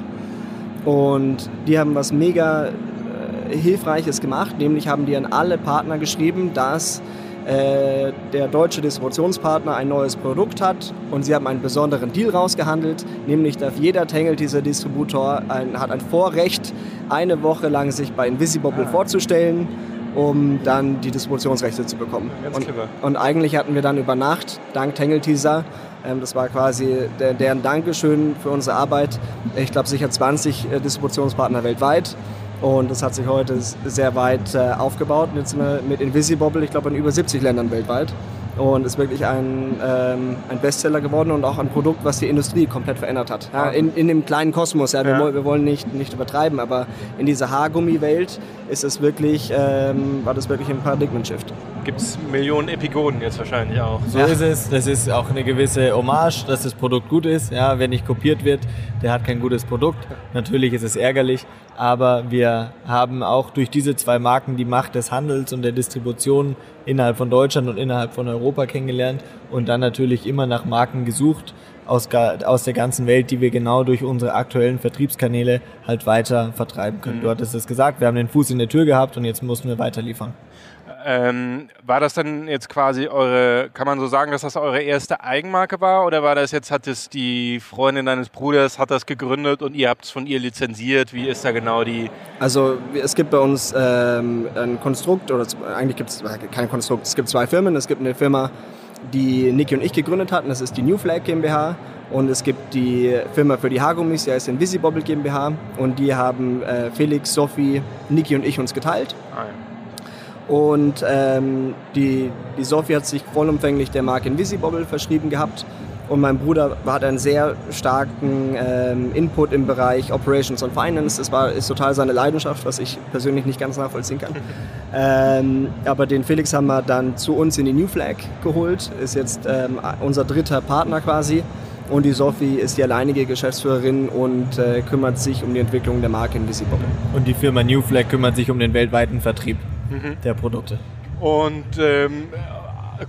Und die haben was mega äh, Hilfreiches gemacht, nämlich haben die an alle Partner geschrieben, dass äh, der deutsche Distributionspartner ein neues Produkt hat. Und sie haben einen besonderen Deal rausgehandelt, nämlich darf jeder Tangle dieser Distributor ein, hat ein Vorrecht, eine Woche lang sich bei Invisibobble ah. vorzustellen, um dann die Distributionsrechte zu bekommen. Und, und, eigentlich hatten wir dann über Nacht, dank Tangle Teaser, ähm, das war quasi der, deren Dankeschön für unsere Arbeit. Ich glaube, sicher 20 äh, Distributionspartner weltweit. Und das hat sich heute sehr weit äh, aufgebaut. Und jetzt sind wir mit Invisibobble, ich glaube, in über 70 Ländern weltweit und ist wirklich ein, ähm, ein Bestseller geworden und auch ein Produkt, was die Industrie komplett verändert hat. Ja, in, in dem kleinen Kosmos, ja, wir, ja. wir wollen nicht, nicht übertreiben, aber in dieser Haargummi-Welt ist es wirklich, ähm, war das wirklich ein Paradigmen-Shift. Gibt es Millionen Epigonen jetzt wahrscheinlich auch. So ja. ist es. Das ist auch eine gewisse Hommage, dass das Produkt gut ist. Ja, wer nicht kopiert wird, der hat kein gutes Produkt. Natürlich ist es ärgerlich, aber wir haben auch durch diese zwei Marken die Macht des Handels und der Distribution innerhalb von Deutschland und innerhalb von Europa kennengelernt und dann natürlich immer nach Marken gesucht aus, aus der ganzen Welt, die wir genau durch unsere aktuellen Vertriebskanäle halt weiter vertreiben können. Mhm. Du hattest es gesagt, wir haben den Fuß in der Tür gehabt und jetzt mussten wir weiter liefern. Ähm, war das dann jetzt quasi eure, kann man so sagen, dass das eure erste Eigenmarke war? Oder war das jetzt, hat es die Freundin deines Bruders, hat das gegründet und ihr habt es von ihr lizenziert? Wie ist da genau die... Also es gibt bei uns ähm, ein Konstrukt, oder eigentlich gibt es kein Konstrukt, es gibt zwei Firmen. Es gibt eine Firma, die Niki und ich gegründet hatten, das ist die New Flag GmbH. Und es gibt die Firma für die Haargummis, die heißt Invisibobble GmbH. Und die haben äh, Felix, Sophie, Niki und ich uns geteilt. Ah, ja. Und ähm, die, die Sophie hat sich vollumfänglich der Marke Invisibobble verschrieben gehabt. Und mein Bruder hat einen sehr starken ähm, Input im Bereich Operations und Finance. Das war, ist total seine Leidenschaft, was ich persönlich nicht ganz nachvollziehen kann. (laughs) ähm, aber den Felix haben wir dann zu uns in die New Flag geholt. Ist jetzt ähm, unser dritter Partner quasi. Und die Sophie ist die alleinige Geschäftsführerin und äh, kümmert sich um die Entwicklung der Marke Invisibobble. Und die Firma New Flag kümmert sich um den weltweiten Vertrieb mhm. der Produkte. Und ähm,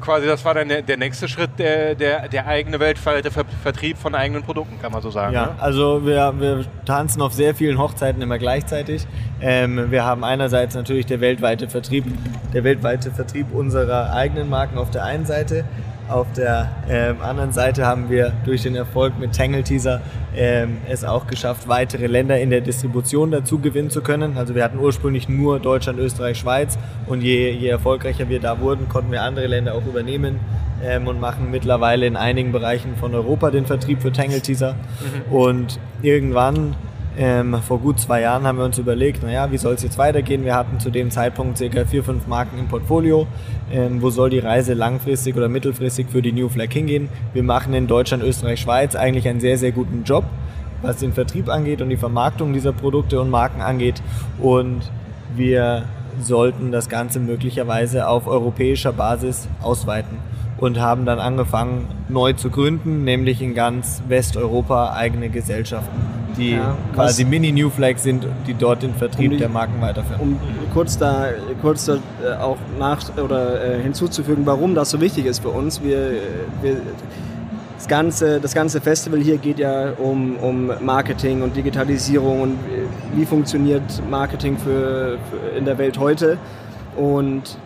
quasi das war dann der, der nächste Schritt, der, der, der eigene weltweite Ver Vertrieb von eigenen Produkten, kann man so sagen. Ja, ne? also wir, wir tanzen auf sehr vielen Hochzeiten immer gleichzeitig. Ähm, wir haben einerseits natürlich der weltweite Vertrieb, der weltweite Vertrieb unserer eigenen Marken auf der einen Seite. Auf der ähm, anderen Seite haben wir durch den Erfolg mit Tangle Teaser ähm, es auch geschafft, weitere Länder in der Distribution dazu gewinnen zu können. Also wir hatten ursprünglich nur Deutschland, Österreich, Schweiz und je, je erfolgreicher wir da wurden, konnten wir andere Länder auch übernehmen. ähm, und machen mittlerweile in einigen Bereichen von Europa den Vertrieb für Tangle Teaser. Mhm. Und irgendwann ähm, vor gut zwei Jahren haben wir uns überlegt, naja, wie soll es jetzt weitergehen? Wir hatten zu dem Zeitpunkt circa vier, fünf Marken im Portfolio. Ähm, wo soll die Reise langfristig oder mittelfristig für die New Flag hingehen? Wir machen in Deutschland, Österreich, Schweiz eigentlich einen sehr, sehr guten Job, was den Vertrieb angeht und die Vermarktung dieser Produkte und Marken angeht. Und wir sollten das Ganze möglicherweise auf europäischer Basis ausweiten und haben dann angefangen, neu zu gründen, nämlich in ganz Westeuropa eigene Gesellschaften die ja, quasi Mini-New Flag sind, die dort den Vertrieb um die, der Marken weiterführen. Um kurz da, kurz da äh, auch nach oder äh, hinzuzufügen, warum das so wichtig ist für uns. Wir, wir, das, ganze, das ganze Festival hier geht ja um, um Marketing und Digitalisierung und wie funktioniert Marketing für, für in der Welt heute. Und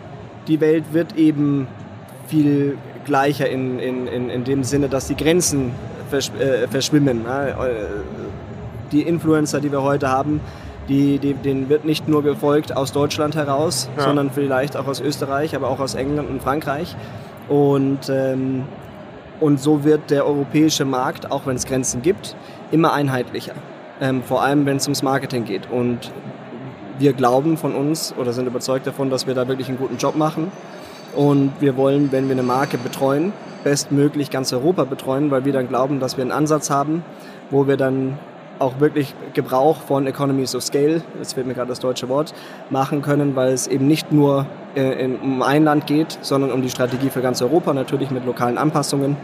die Welt wird eben viel gleicher in, in, in, in dem Sinne, dass die Grenzen versch äh, verschwimmen. Ja? die Influencer, die wir heute haben, die, die, denen wird nicht nur gefolgt aus Deutschland heraus, ja. sondern vielleicht auch aus Österreich, aber auch aus England und Frankreich. Und, ähm, und so wird der europäische Markt, auch wenn es Grenzen gibt, immer einheitlicher. Ähm, vor allem, wenn es ums Marketing geht. Und wir glauben von uns oder sind überzeugt davon, dass wir da wirklich einen guten Job machen. Und wir wollen, wenn wir eine Marke betreuen, bestmöglich ganz Europa betreuen, weil wir dann glauben, dass wir einen Ansatz haben, wo wir dann auch wirklich Gebrauch von Economies of Scale, jetzt fehlt mir gerade das deutsche Wort, machen können, weil es eben nicht nur äh, in, um ein Land geht, sondern um die Strategie für ganz Europa, natürlich mit lokalen Anpassungen.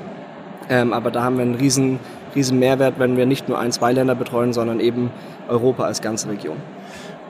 Ähm, aber da haben wir einen riesen, riesen Mehrwert, wenn wir nicht nur ein, zwei Länder betreuen, sondern eben Europa als ganze Region.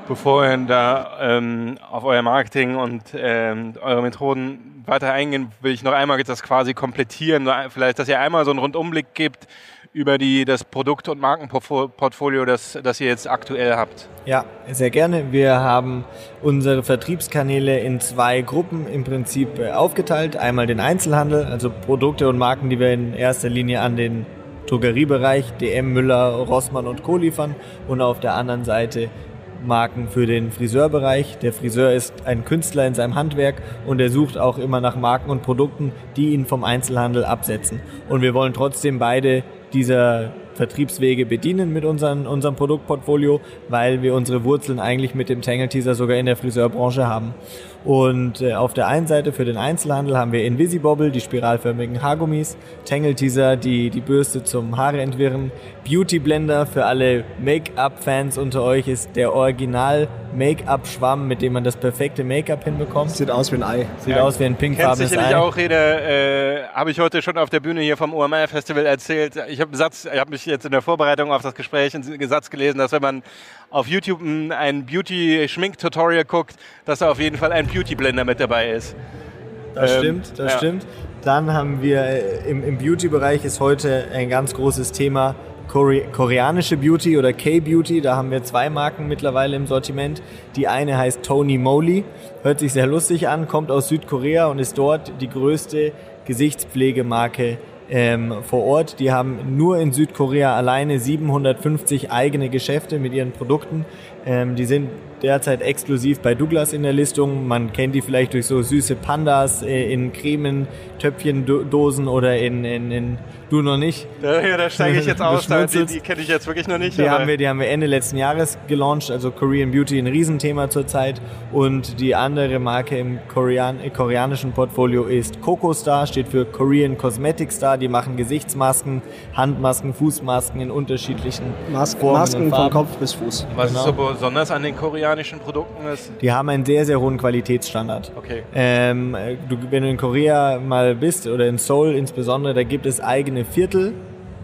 Bevor wir da ähm, auf euer Marketing und ähm, eure Methoden weiter eingehen, will ich noch einmal das quasi komplettieren. Vielleicht, dass ihr einmal so einen Rundumblick gibt über die, das Produkt- und Markenportfolio, das, das ihr jetzt aktuell habt. Ja, sehr gerne. Wir haben unsere Vertriebskanäle in zwei Gruppen im Prinzip äh, aufgeteilt. Einmal den Einzelhandel, also Produkte und Marken, die wir in erster Linie an den Drogeriebereich, DM, Müller, Rossmann und Co. liefern. Und auf der anderen Seite Marken für den Friseurbereich. Der Friseur ist ein Künstler in seinem Handwerk und er sucht auch immer nach Marken und Produkten, die ihn vom Einzelhandel absetzen. Und wir wollen trotzdem beide dieser Vertriebswege bedienen mit unseren, unserem Produktportfolio, weil wir unsere Wurzeln eigentlich mit dem Tangle Teaser sogar in der Friseurbranche haben. Und äh, auf der einen Seite für den Einzelhandel haben wir Invisibobble, die spiralförmigen Haargummis, Tangle Teaser, die, die Bürste zum Haare entwirren, Beauty Blender für alle Make-up-Fans unter euch ist der Original Make-up-Schwamm, mit dem man das perfekte Make-up hinbekommt. Sieht aus wie ein Ei. Sieht ja. aus wie ein pinkfarbenes Ei. sicherlich auch jeder, äh, habe ich heute schon auf der Bühne hier vom OMR Festival erzählt. Ich habe hab mich jetzt in der Vorbereitung auf das Gespräch einen Satz gelesen, dass wenn man auf YouTube ein Beauty-Schmink-Tutorial guckt, dass da auf jeden Fall ein Beauty-Blender mit dabei ist. Das ähm, stimmt, das ja. stimmt. Dann haben wir äh, im, im Beauty-Bereich ist heute ein ganz großes Thema koreanische Beauty oder K-Beauty. Da haben wir zwei Marken mittlerweile im Sortiment. Die eine heißt Tony Moly, hört sich sehr lustig an, kommt aus Südkorea und ist dort die größte Gesichtspflegemarke ähm, vor Ort. Die haben nur in Südkorea alleine 750 eigene Geschäfte mit ihren Produkten. Ähm, die sind derzeit exklusiv bei Douglas in der Listung. Man kennt die vielleicht durch so süße Pandas äh, in Cremen, Töpfchen, Dosen oder in, in, in du noch nicht. Ja, da steige ich jetzt aus, die, die kenne ich jetzt wirklich noch nicht. Die haben, wir, die haben wir Ende letzten Jahres gelauncht, also Korean Beauty ein Riesenthema zurzeit. Und die andere Marke im Korean, äh, koreanischen Portfolio ist Coco Star, steht für Korean Cosmetic Star. Die machen Gesichtsmasken, Handmasken, Fußmasken in unterschiedlichen Mas Formen Masken von Kopf bis Fuß. Was genau. ist so besonders an den koreanischen koreanischen Produkten ist? Die haben einen sehr, sehr hohen Qualitätsstandard. Okay. Ähm, du, wenn du in Korea mal bist oder in Seoul insbesondere, da gibt es eigene Viertel,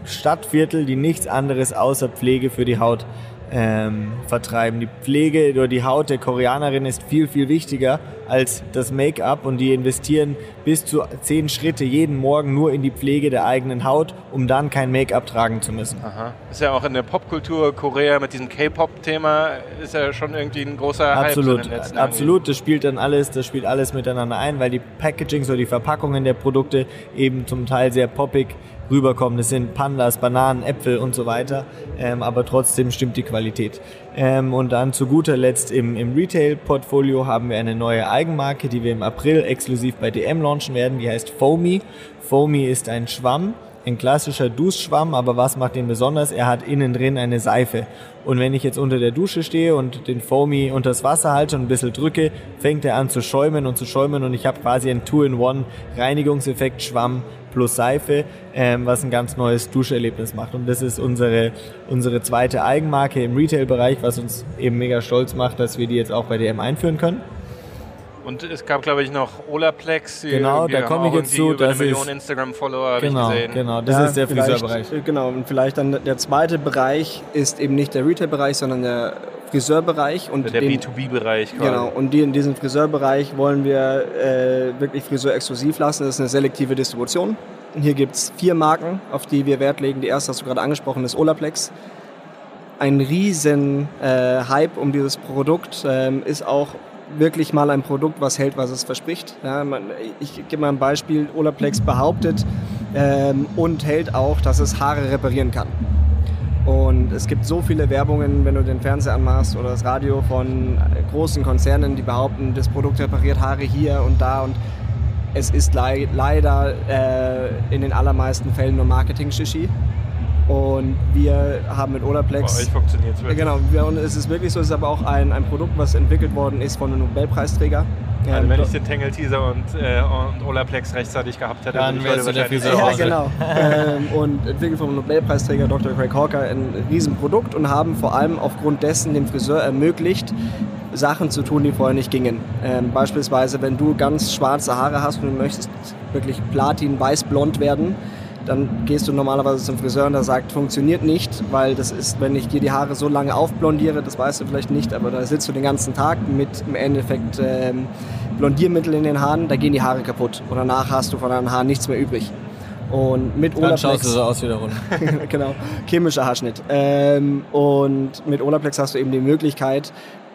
Stadtviertel, die nichts anderes außer Pflege für die Haut ähm, vertreiben. Die Pflege oder die Haut der Koreanerin ist viel, viel wichtiger als das Make-up und die investieren bis zu zehn Schritte jeden Morgen nur in die Pflege der eigenen Haut, um dann kein Make-up tragen zu müssen. Aha. Ist ja auch in der Popkultur Korea mit diesem K-Pop-Thema ist ja schon irgendwie ein großer Absolut. Hype. Absolut, das spielt dann alles, das spielt alles miteinander ein, weil die Packagings oder die Verpackungen der Produkte eben zum Teil sehr poppig rüberkommen. Das sind Pandas, Bananen, Äpfel und so weiter, ähm, aber trotzdem stimmt die Qualität. Ähm, und dann zu guter Letzt im, im Retail-Portfolio haben wir eine neue Eigenmarke, die wir im April exklusiv bei DM launchen werden, die heißt Foamy. Foamy ist ein Schwamm, ein klassischer Duschschwamm, aber was macht den besonders? Er hat innen drin eine Seife. Und wenn ich jetzt unter der Dusche stehe und den Foamy unters Wasser halte und ein bisschen drücke, fängt er an zu schäumen und zu schäumen und ich habe quasi einen Two-in-One Reinigungseffekt Schwamm plus Seife, ähm, was ein ganz neues Duscherlebnis macht. Und das ist unsere, unsere zweite Eigenmarke im Retail-Bereich, was uns eben mega stolz macht, dass wir die jetzt auch bei DM einführen können. Und es gab, glaube ich, noch Olaplex. Genau, da komme ich jetzt zu, Über eine das Million Instagram-Follower Genau, ich gesehen. genau, das Ja, ist der Friseurbereich. äh, Genau, und vielleicht dann der zweite Bereich ist eben nicht der Retail-Bereich, sondern der Friseurbereich. Und Der den- B2B-Bereich quasi. Genau, und die in diesem Friseurbereich wollen wir äh, wirklich Friseur exklusiv lassen. Das ist eine selektive Distribution. Und hier gibt es vier Marken, auf die wir Wert legen. Die erste hast du gerade angesprochen, ist Olaplex. Ein riesen äh, Hype um dieses Produkt ähm, ist auch wirklich mal ein Produkt, was hält, was es verspricht. Ja, man, ich gebe mal ein Beispiel. Olaplex behauptet ähm, und hält auch, dass es Haare reparieren kann. Und es gibt so viele Werbungen, wenn du den Fernseher anmachst oder das Radio von großen Konzernen, die behaupten, das Produkt repariert Haare hier und da. Und es ist lei leider äh, in den allermeisten Fällen nur Marketing-Shishi. Und wir haben mit Bei Olaplex... euch funktioniert es wirklich. Genau, wir, und es ist wirklich so, es ist aber auch ein, ein Produkt, was entwickelt worden ist von einem Nobelpreisträger. Also Ähm, wenn ich den Tangle-Teaser und, äh, und Olaplex rechtzeitig gehabt hätte, Dann du der wahrscheinlich- Friseur. ja, genau. (laughs) ähm, und entwickelt vom Nobelpreisträger Dr. Craig Hawker ein Riesenprodukt und haben vor allem aufgrund dessen dem Friseur ermöglicht, Sachen zu tun, die vorher nicht gingen. Ähm, beispielsweise, wenn du ganz schwarze Haare hast und du möchtest wirklich platin weiß blond werden, dann gehst du normalerweise zum Friseur und der sagt, funktioniert nicht, weil das ist, wenn ich dir die Haare so lange aufblondiere, das weißt du vielleicht nicht, aber da sitzt du den ganzen Tag mit im Endeffekt ähm, Blondiermittel in den Haaren, da gehen die Haare kaputt und danach hast du von deinen Haaren nichts mehr übrig. Und mit Dann schaust du Olaplex, so aus wie der Runde. (laughs) genau, chemischer Haarschnitt. Ähm, und mit Olaplex hast du eben die Möglichkeit,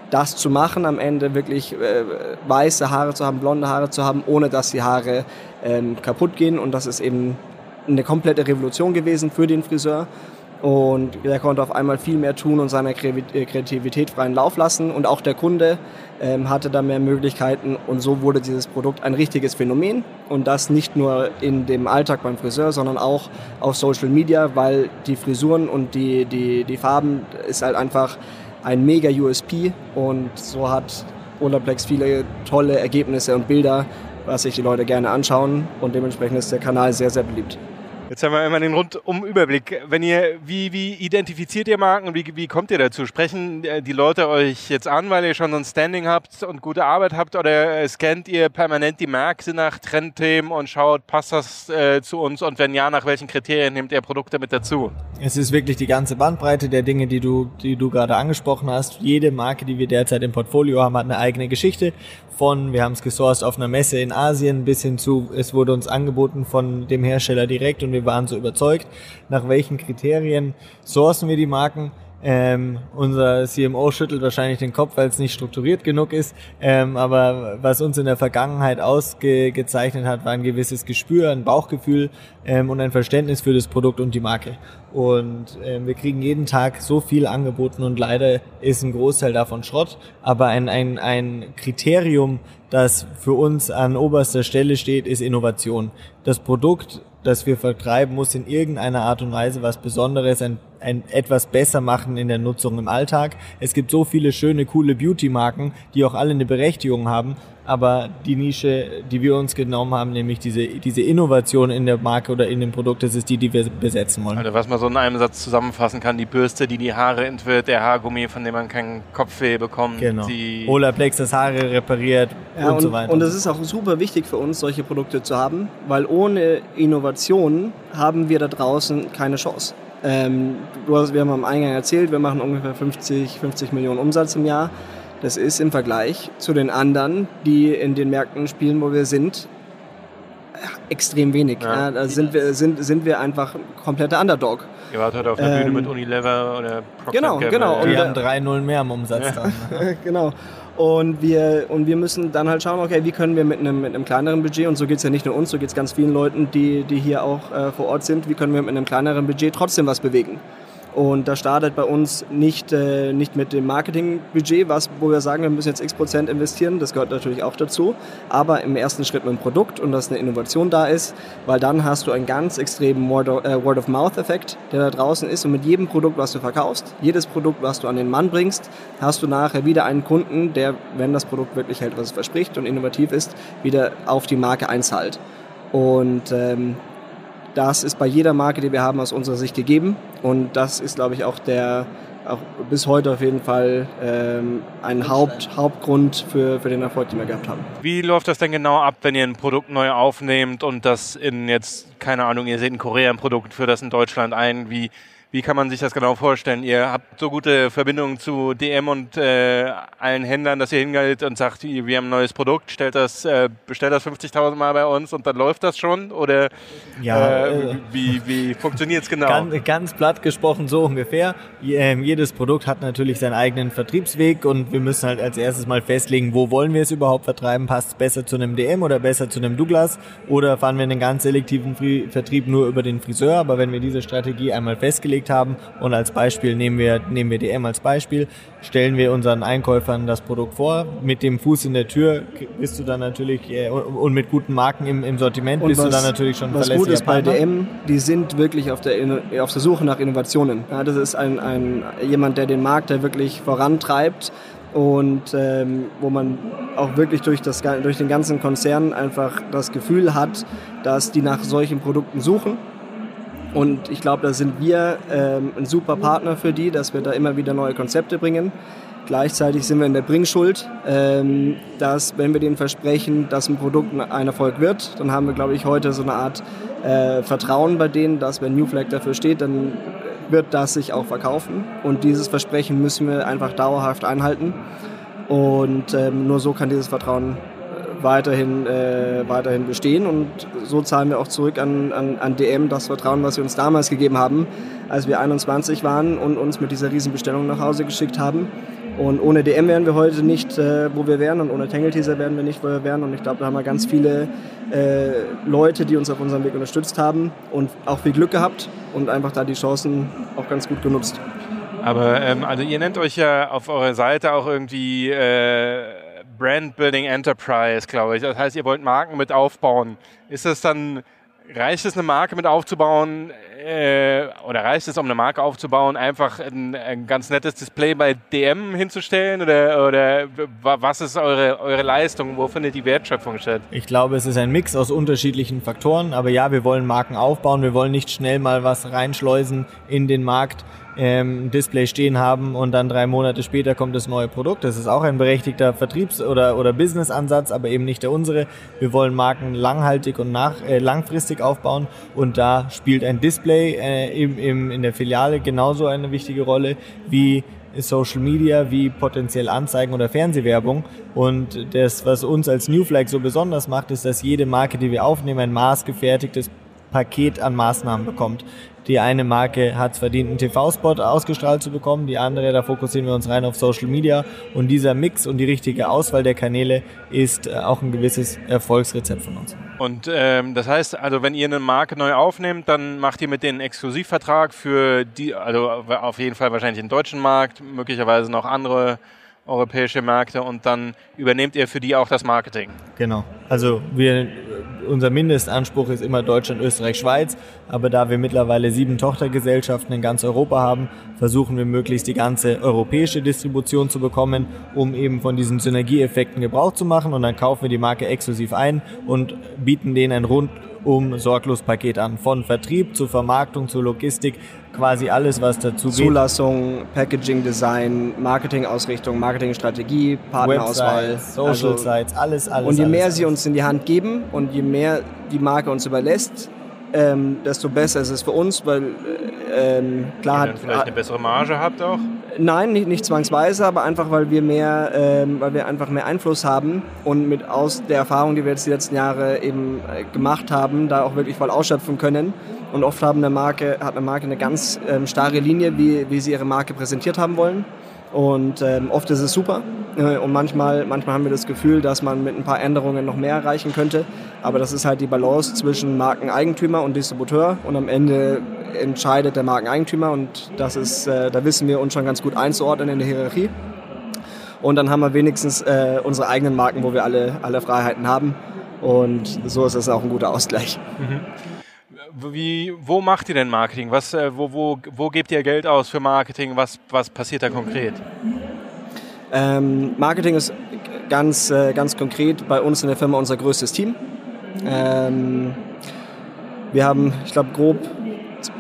das zu machen, am Ende wirklich äh, weiße Haare zu haben, blonde Haare zu haben, ohne dass die Haare ähm, kaputt gehen. Und das ist eben eine komplette Revolution gewesen für den Friseur. Und der konnte auf einmal viel mehr tun und seiner äh, Kreativität freien Lauf lassen. Und auch der Kunde ähm, hatte da mehr Möglichkeiten. Und so wurde dieses Produkt ein richtiges Phänomen. Und das nicht nur in dem Alltag beim Friseur, sondern auch auf Social Media, weil die Frisuren und die, die, die Farben ist halt einfach ein mega USP. Und so hat Olaplex viele tolle Ergebnisse und Bilder, was sich die Leute gerne anschauen. Und dementsprechend ist der Kanal sehr, sehr beliebt. Jetzt haben wir immer den Rundum-Überblick. Wenn ihr, wie, wie identifiziert ihr Marken und wie, wie kommt ihr dazu? Sprechen äh, die Leute euch jetzt an, weil ihr schon so ein Standing habt und gute Arbeit habt oder äh, scannt ihr permanent die Märkte nach Trendthemen und schaut, passt das äh, zu uns und wenn ja, nach welchen Kriterien nehmt ihr Produkte mit dazu? Es ist wirklich die ganze Bandbreite der Dinge, die du, die du gerade angesprochen hast. Jede Marke, die wir derzeit im Portfolio haben, hat eine eigene Geschichte. Von, wir haben es gesourced auf einer Messe in Asien bis hin zu, es wurde uns angeboten von dem Hersteller direkt und wir waren so überzeugt. Nach welchen Kriterien sourcen wir die Marken? Ähm, unser CMO schüttelt wahrscheinlich den Kopf, weil es nicht strukturiert genug ist. Ähm, aber was uns in der Vergangenheit ausgezeichnet hat, war ein gewisses Gespür, ein Bauchgefühl ähm, und ein Verständnis für das Produkt und die Marke. Und ähm, wir kriegen jeden Tag so viel angeboten und leider ist ein Großteil davon Schrott. Aber ein, ein, ein Kriterium, das für uns an oberster Stelle steht, ist Innovation. Das Produkt das wir vertreiben, muss in irgendeiner Art und Weise was Besonderes, ein, ein etwas besser machen in der Nutzung im Alltag. Es gibt so viele schöne, coole Beauty-Marken, die auch alle eine Berechtigung haben, aber die Nische, die wir uns genommen haben, nämlich diese, diese Innovation in der Marke oder in dem Produkt, das ist die, die wir besetzen wollen. Also was man so in einem Satz zusammenfassen kann, die Bürste, die die Haare entwirrt, der Haargummi, von dem man keinen Kopfweh bekommt, Genau. die Olaplex das Haare repariert Ja, und, und, so weiter. und es ist auch super wichtig für uns, solche Produkte zu haben, weil ohne Innovation haben wir da draußen keine Chance. Ähm, du hast, wir haben am Eingang erzählt, wir machen ungefähr 50, 50 Millionen Umsatz im Jahr. Das ist im Vergleich zu den anderen, die in den Märkten spielen, wo wir sind, ja, extrem wenig. Ja. Ja, da sind wir, sind, sind wir einfach ein kompletter Underdog. ihr wart heute auf der Ähm, Bühne mit Unilever oder Procter genau, Gamble. genau. Und- haben 3-0 mehr am Umsatz dann. (laughs) genau. Und wir, und wir müssen dann halt schauen, okay, wie können wir mit einem, mit einem kleineren Budget, und so geht es ja nicht nur uns, so geht es ganz vielen Leuten, die, die hier auch äh, vor Ort sind, wie können wir mit einem kleineren Budget trotzdem was bewegen. Und da startet bei uns nicht, äh, nicht mit dem Marketingbudget, was, wo wir sagen, wir müssen jetzt x Prozent investieren, das gehört natürlich auch dazu, aber im ersten Schritt mit dem Produkt und dass eine Innovation da ist, weil dann hast du einen ganz extremen äh, Word-of-Mouth-Effekt, der da draußen ist. Und mit jedem Produkt, was du verkaufst, jedes Produkt, was du an den Mann bringst, hast du nachher wieder einen Kunden, der, wenn das Produkt wirklich hält, was es verspricht und innovativ ist, wieder auf die Marke einzahlt. Und ähm, das ist bei jeder Marke, die wir haben, aus unserer Sicht gegeben. Und das ist, glaube ich, auch der, auch bis heute auf jeden Fall ähm, ein Haupt, Hauptgrund für, für den Erfolg, den wir gehabt haben. Wie läuft das denn genau ab, wenn ihr ein Produkt neu aufnehmt und das in jetzt, keine Ahnung, ihr seht in Korea ein Produkt, für das in Deutschland ein, wie, wie kann man sich das genau vorstellen? Ihr habt so gute Verbindungen zu DM und äh, allen Händlern, dass ihr hingeht und sagt, wir haben ein neues Produkt, stellt das, äh, bestellt das 50.000 Mal bei uns und dann läuft das schon? Oder ja, äh, äh wie, wie funktioniert es genau? Ganz, ganz, platt gesprochen so ungefähr. Ähm, jedes Produkt hat natürlich seinen eigenen Vertriebsweg und wir müssen halt als erstes mal festlegen, wo wollen wir es überhaupt vertreiben? Passt es besser zu einem DM oder besser zu einem Douglas? Oder fahren wir einen ganz selektiven Vertrieb nur über den Friseur? Aber wenn wir diese Strategie einmal festgelegt gelegt haben. Und als Beispiel nehmen wir, nehmen wir DM als Beispiel, stellen wir unseren Einkäufern das Produkt vor. Mit dem Fuß in der Tür bist du dann natürlich, äh, und mit guten Marken im, im Sortiment und bist was, du dann natürlich schon Was gut ist bei DM, die sind wirklich auf der, auf der Suche nach Innovationen. Ja, das ist ein, ein, jemand, der den Markt der wirklich vorantreibt und ähm, wo man auch wirklich durch, das, durch den ganzen Konzern einfach das Gefühl hat, dass die nach solchen Produkten suchen und ich glaube, da sind wir ähm, ein super Partner für die, dass wir da immer wieder neue Konzepte bringen. Gleichzeitig sind wir in der Bringschuld, ähm, dass wenn wir denen versprechen, dass ein Produkt ein Erfolg wird, dann haben wir, glaube ich, heute so eine Art äh, Vertrauen bei denen, dass wenn New Flag dafür steht, dann wird das sich auch verkaufen. Und dieses Versprechen müssen wir einfach dauerhaft einhalten. Und ähm, nur so kann dieses Vertrauen weiterhin, äh, weiterhin bestehen. Und so zahlen wir auch zurück an, an, an DM das Vertrauen, was sie uns damals gegeben haben, als wir 21 waren und uns mit dieser Riesenbestellung nach Hause geschickt haben. Und ohne DM wären wir heute nicht, äh, wo wir wären und ohne Tangle Teaser wären wir nicht, wo wir wären. Und ich glaube, da haben wir ganz viele äh, Leute, die uns auf unserem Weg unterstützt haben und auch viel Glück gehabt und einfach da die Chancen auch ganz gut genutzt. Aber ähm, also ihr nennt euch ja auf eurer Seite auch irgendwie äh, Brand Building Enterprise, glaube ich. Das heißt, ihr wollt Marken mit aufbauen. Ist das dann, reicht es eine Marke mit aufzubauen äh, oder reicht es, um eine Marke aufzubauen, einfach ein, ein, ganz nettes Display bei DM hinzustellen oder, oder was ist eure, eure Leistung? Wo findet die Wertschöpfung statt? Ich glaube, es ist ein Mix aus unterschiedlichen Faktoren, aber ja, wir wollen Marken aufbauen, wir wollen nicht schnell mal was reinschleusen in den Markt ähm, Display stehen haben und dann drei Monate später kommt das neue Produkt. Das ist auch ein berechtigter Vertriebs- oder, oder Business-Ansatz, aber eben nicht der unsere. Wir wollen Marken langhaltig und nach, äh, langfristig aufbauen und da spielt ein Display äh, im, im, in der Filiale genauso eine wichtige Rolle wie Social Media, wie potenziell Anzeigen oder Fernsehwerbung. Und das, was uns als New Flag so besonders macht, ist, dass jede Marke, die wir aufnehmen, ein maßgefertigtes Paket an Maßnahmen bekommt. Die eine Marke hat es verdient, einen TV-Spot ausgestrahlt zu bekommen, die andere, da fokussieren wir uns rein auf Social Media. Und dieser Mix und die richtige Auswahl der Kanäle ist äh, auch ein gewisses Erfolgsrezept von uns. Und ähm, das heißt, also wenn ihr eine Marke neu aufnehmt, dann macht ihr mit denen einen Exklusivvertrag für die, also auf jeden Fall wahrscheinlich den deutschen Markt, möglicherweise noch andere europäische Märkte und dann übernehmt ihr für die auch das Marketing. Genau. Also wir, unser Mindestanspruch ist immer Deutschland, Österreich, Schweiz. Aber da wir mittlerweile sieben Tochtergesellschaften in ganz Europa haben, versuchen wir möglichst die ganze europäische Distribution zu bekommen, um eben von diesen Synergieeffekten Gebrauch zu machen. Und dann kaufen wir die Marke exklusiv ein und bieten denen ein rund um Sorglos-Paket an. Von Vertrieb zu Vermarktung zu Logistik, quasi alles, was dazu geht. Zulassung, Packaging Design, Marketingausrichtung, Marketingstrategie, Partnerauswahl. Websites, Social also, Sites, alles, alles. Und je alles, mehr alles. sie uns in die Hand geben und je mehr die Marke uns überlässt, ähm, desto besser ist es für uns, weil äh, ähm, klar hat vielleicht eine bessere Marge habt auch. Nein, nicht, nicht zwangsweise, aber einfach weil wir mehr, ähm, weil wir einfach mehr Einfluss haben und mit aus der Erfahrung, die wir jetzt die letzten Jahre eben äh, gemacht haben, da auch wirklich voll ausschöpfen können. Und oft haben eine Marke, hat eine Marke eine ganz ähm, starre Linie, wie, wie sie ihre Marke präsentiert haben wollen. Und ähm, oft ist es super. Äh, und manchmal, manchmal haben wir das Gefühl, dass man mit ein paar Änderungen noch mehr erreichen könnte. Aber das ist halt die Balance zwischen Markeneigentümer und Distributeur. Und am Ende entscheidet der Markeneigentümer. Und das ist, äh, da wissen wir uns schon ganz gut einzuordnen in der Hierarchie. Und dann haben wir wenigstens äh, unsere eigenen Marken, wo wir alle, alle Freiheiten haben. Und so ist es auch ein guter Ausgleich. Mhm. Wie, wo macht ihr denn Marketing? Was, äh, wo, wo, wo gebt ihr Geld aus für Marketing? Was, was passiert da konkret? Ähm, Marketing ist ganz, äh, ganz konkret bei uns in der Firma unser größtes Team. Ähm, wir haben, ich glaube, grob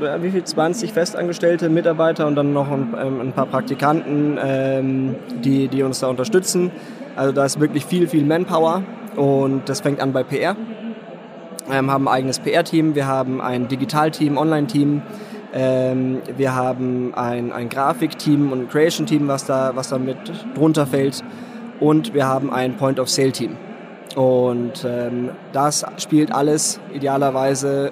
äh, wie viel 20 festangestellte Mitarbeiter und dann noch ein, ähm, ein paar Praktikanten, ähm, die, die uns da unterstützen. Also da ist wirklich viel, viel Manpower und das fängt an bei PR ähm, haben ein eigenes PR-Team, wir haben ein Digital-Team, Online-Team, ähm, wir haben ein, ein Grafik-Team und ein Creation-Team, was da, was da mit drunter fällt und wir haben ein Point-of-Sale-Team. Und ähm, das spielt alles idealerweise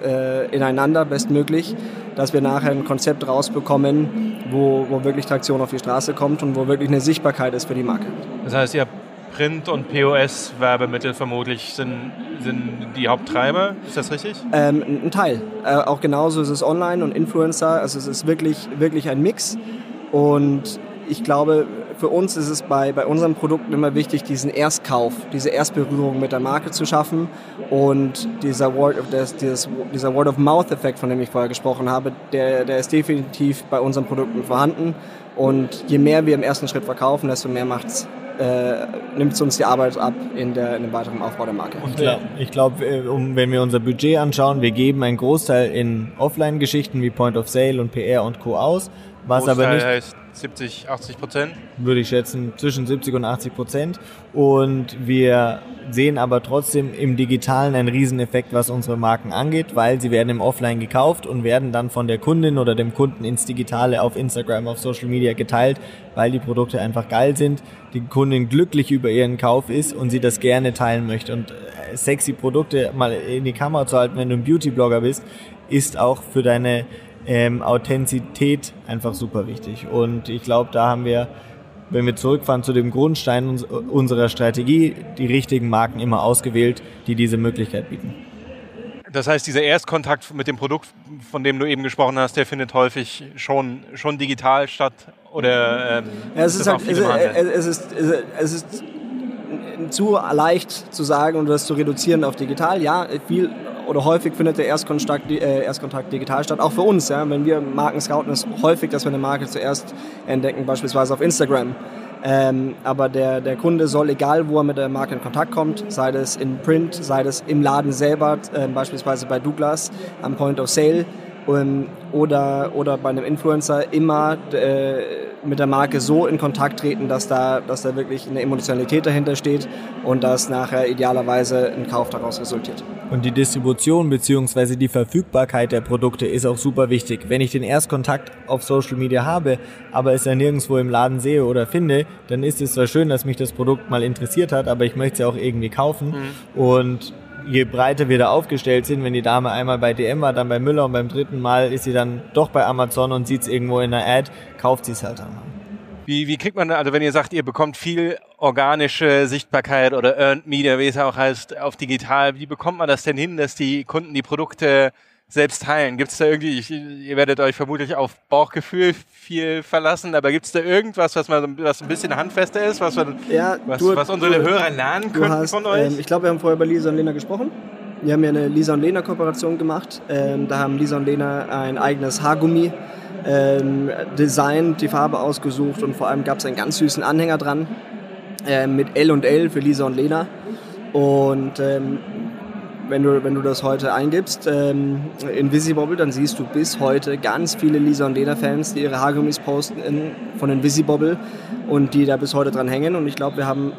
äh, ineinander, bestmöglich, dass wir nachher ein Konzept rausbekommen, wo, wo wirklich Traktion auf die Straße kommt und wo wirklich eine Sichtbarkeit ist für die Marke. Das heißt, ihr habt Print- und POS-Werbemittel vermutlich sind, sind die Haupttreiber. Ist das richtig? Ähm, ein Teil. Äh, auch genauso ist es Online und Influencer. Also es ist wirklich, wirklich ein Mix. Und ich glaube, für uns ist es bei, bei unseren Produkten immer wichtig, diesen Erstkauf, diese Erstberührung mit der Marke zu schaffen. Und dieser Word of, das, dieses, dieser Word of Mouth-Effekt, von dem ich vorher gesprochen habe, der, der ist definitiv bei unseren Produkten vorhanden. Und je mehr wir im ersten Schritt verkaufen, desto mehr macht es äh, nimmt es uns die Arbeit ab in, der, in dem weiteren Aufbau der Marke. Und klar, ich glaube, äh, um, wenn wir unser Budget anschauen, wir geben einen Großteil in Offline-Geschichten wie Point of Sale und PR und Co. aus. Was Großteil aber nicht heißt 70, 80 Prozent? Würde ich schätzen, zwischen 70 und 80 Prozent. Und wir sehen aber trotzdem im Digitalen einen Rieseneffekt, was unsere Marken angeht, weil sie werden im Offline gekauft und werden dann von der Kundin oder dem Kunden ins Digitale auf Instagram, auf Social Media geteilt, weil die Produkte einfach geil sind, die Kundin glücklich über ihren Kauf ist und sie das gerne teilen möchte. Und äh, sexy Produkte mal in die Kamera zu halten, wenn du ein Beauty-Blogger bist, ist auch für deine ähm, Authentizität einfach super wichtig. Und ich glaube, da haben wir, wenn wir zurückfahren zu dem Grundstein uns, unserer Strategie, die richtigen Marken immer ausgewählt, die diese Möglichkeit bieten. Das heißt, dieser Erstkontakt mit dem Produkt, von dem du eben gesprochen hast, der findet häufig schon, schon digital statt oder ähm, ja, es, ist halt, es, es, ist, es ist zu leicht zu sagen und das zu reduzieren auf digital. Ja, viel oder häufig findet der Erstkontakt, äh, Erstkontakt digital statt, auch für uns. Ja? Wenn wir Marken scouten, ist häufig, dass wir eine Marke zuerst entdecken, beispielsweise auf Instagram. Ähm, aber der, der Kunde soll, egal wo er mit der Marke in Kontakt kommt, sei das in Print, sei das im Laden selber, äh, beispielsweise bei Douglas am Point of Sale, oder, oder bei einem Influencer immer äh, mit der Marke so in Kontakt treten, dass da, dass da wirklich eine Emotionalität dahinter steht und dass nachher idealerweise ein Kauf daraus resultiert. Und die Distribution bzw. die Verfügbarkeit der Produkte ist auch super wichtig. Wenn ich den Erstkontakt auf Social Media habe, aber es ja nirgendwo im Laden sehe oder finde, dann ist es zwar schön, dass mich das Produkt mal interessiert hat, aber ich möchte es ja auch irgendwie kaufen. Mhm. Und je breiter wir da aufgestellt sind, wenn die Dame einmal bei DM war, dann bei Müller und beim dritten Mal ist sie dann doch bei Amazon und sieht es irgendwo in der Ad, kauft sie es halt dann. Wie, wie kriegt man, also wenn ihr sagt, ihr bekommt viel organische Sichtbarkeit oder Earned Media, wie es auch heißt, auf digital, wie bekommt man das denn hin, dass die Kunden die Produkte selbst teilen? Gibt es da irgendwie, ich, ihr werdet euch vermutlich auf Bauchgefühl viel verlassen, aber gibt es da irgendwas, was, man, was ein bisschen handfester ist, was, man, ja, was, du, was unsere du, Hörer lernen können hast, von euch? Ähm, ich glaube, wir haben vorher über Lisa und Lena gesprochen. Wir haben ja eine Lisa und Lena Kooperation gemacht. Ähm, da haben Lisa und Lena ein eigenes Haargummi ähm, designt, die Farbe ausgesucht und vor allem gab es einen ganz süßen Anhänger dran äh, mit L und L für Lisa und Lena. Und ähm, wenn du, wenn du das heute eingibst ähm, in Visibobble, dann siehst du bis heute ganz viele Lisa und Lena Fans, die ihre Haargummis posten in, von den Visibobble und die da bis heute dran hängen. Und ich glaube, wir haben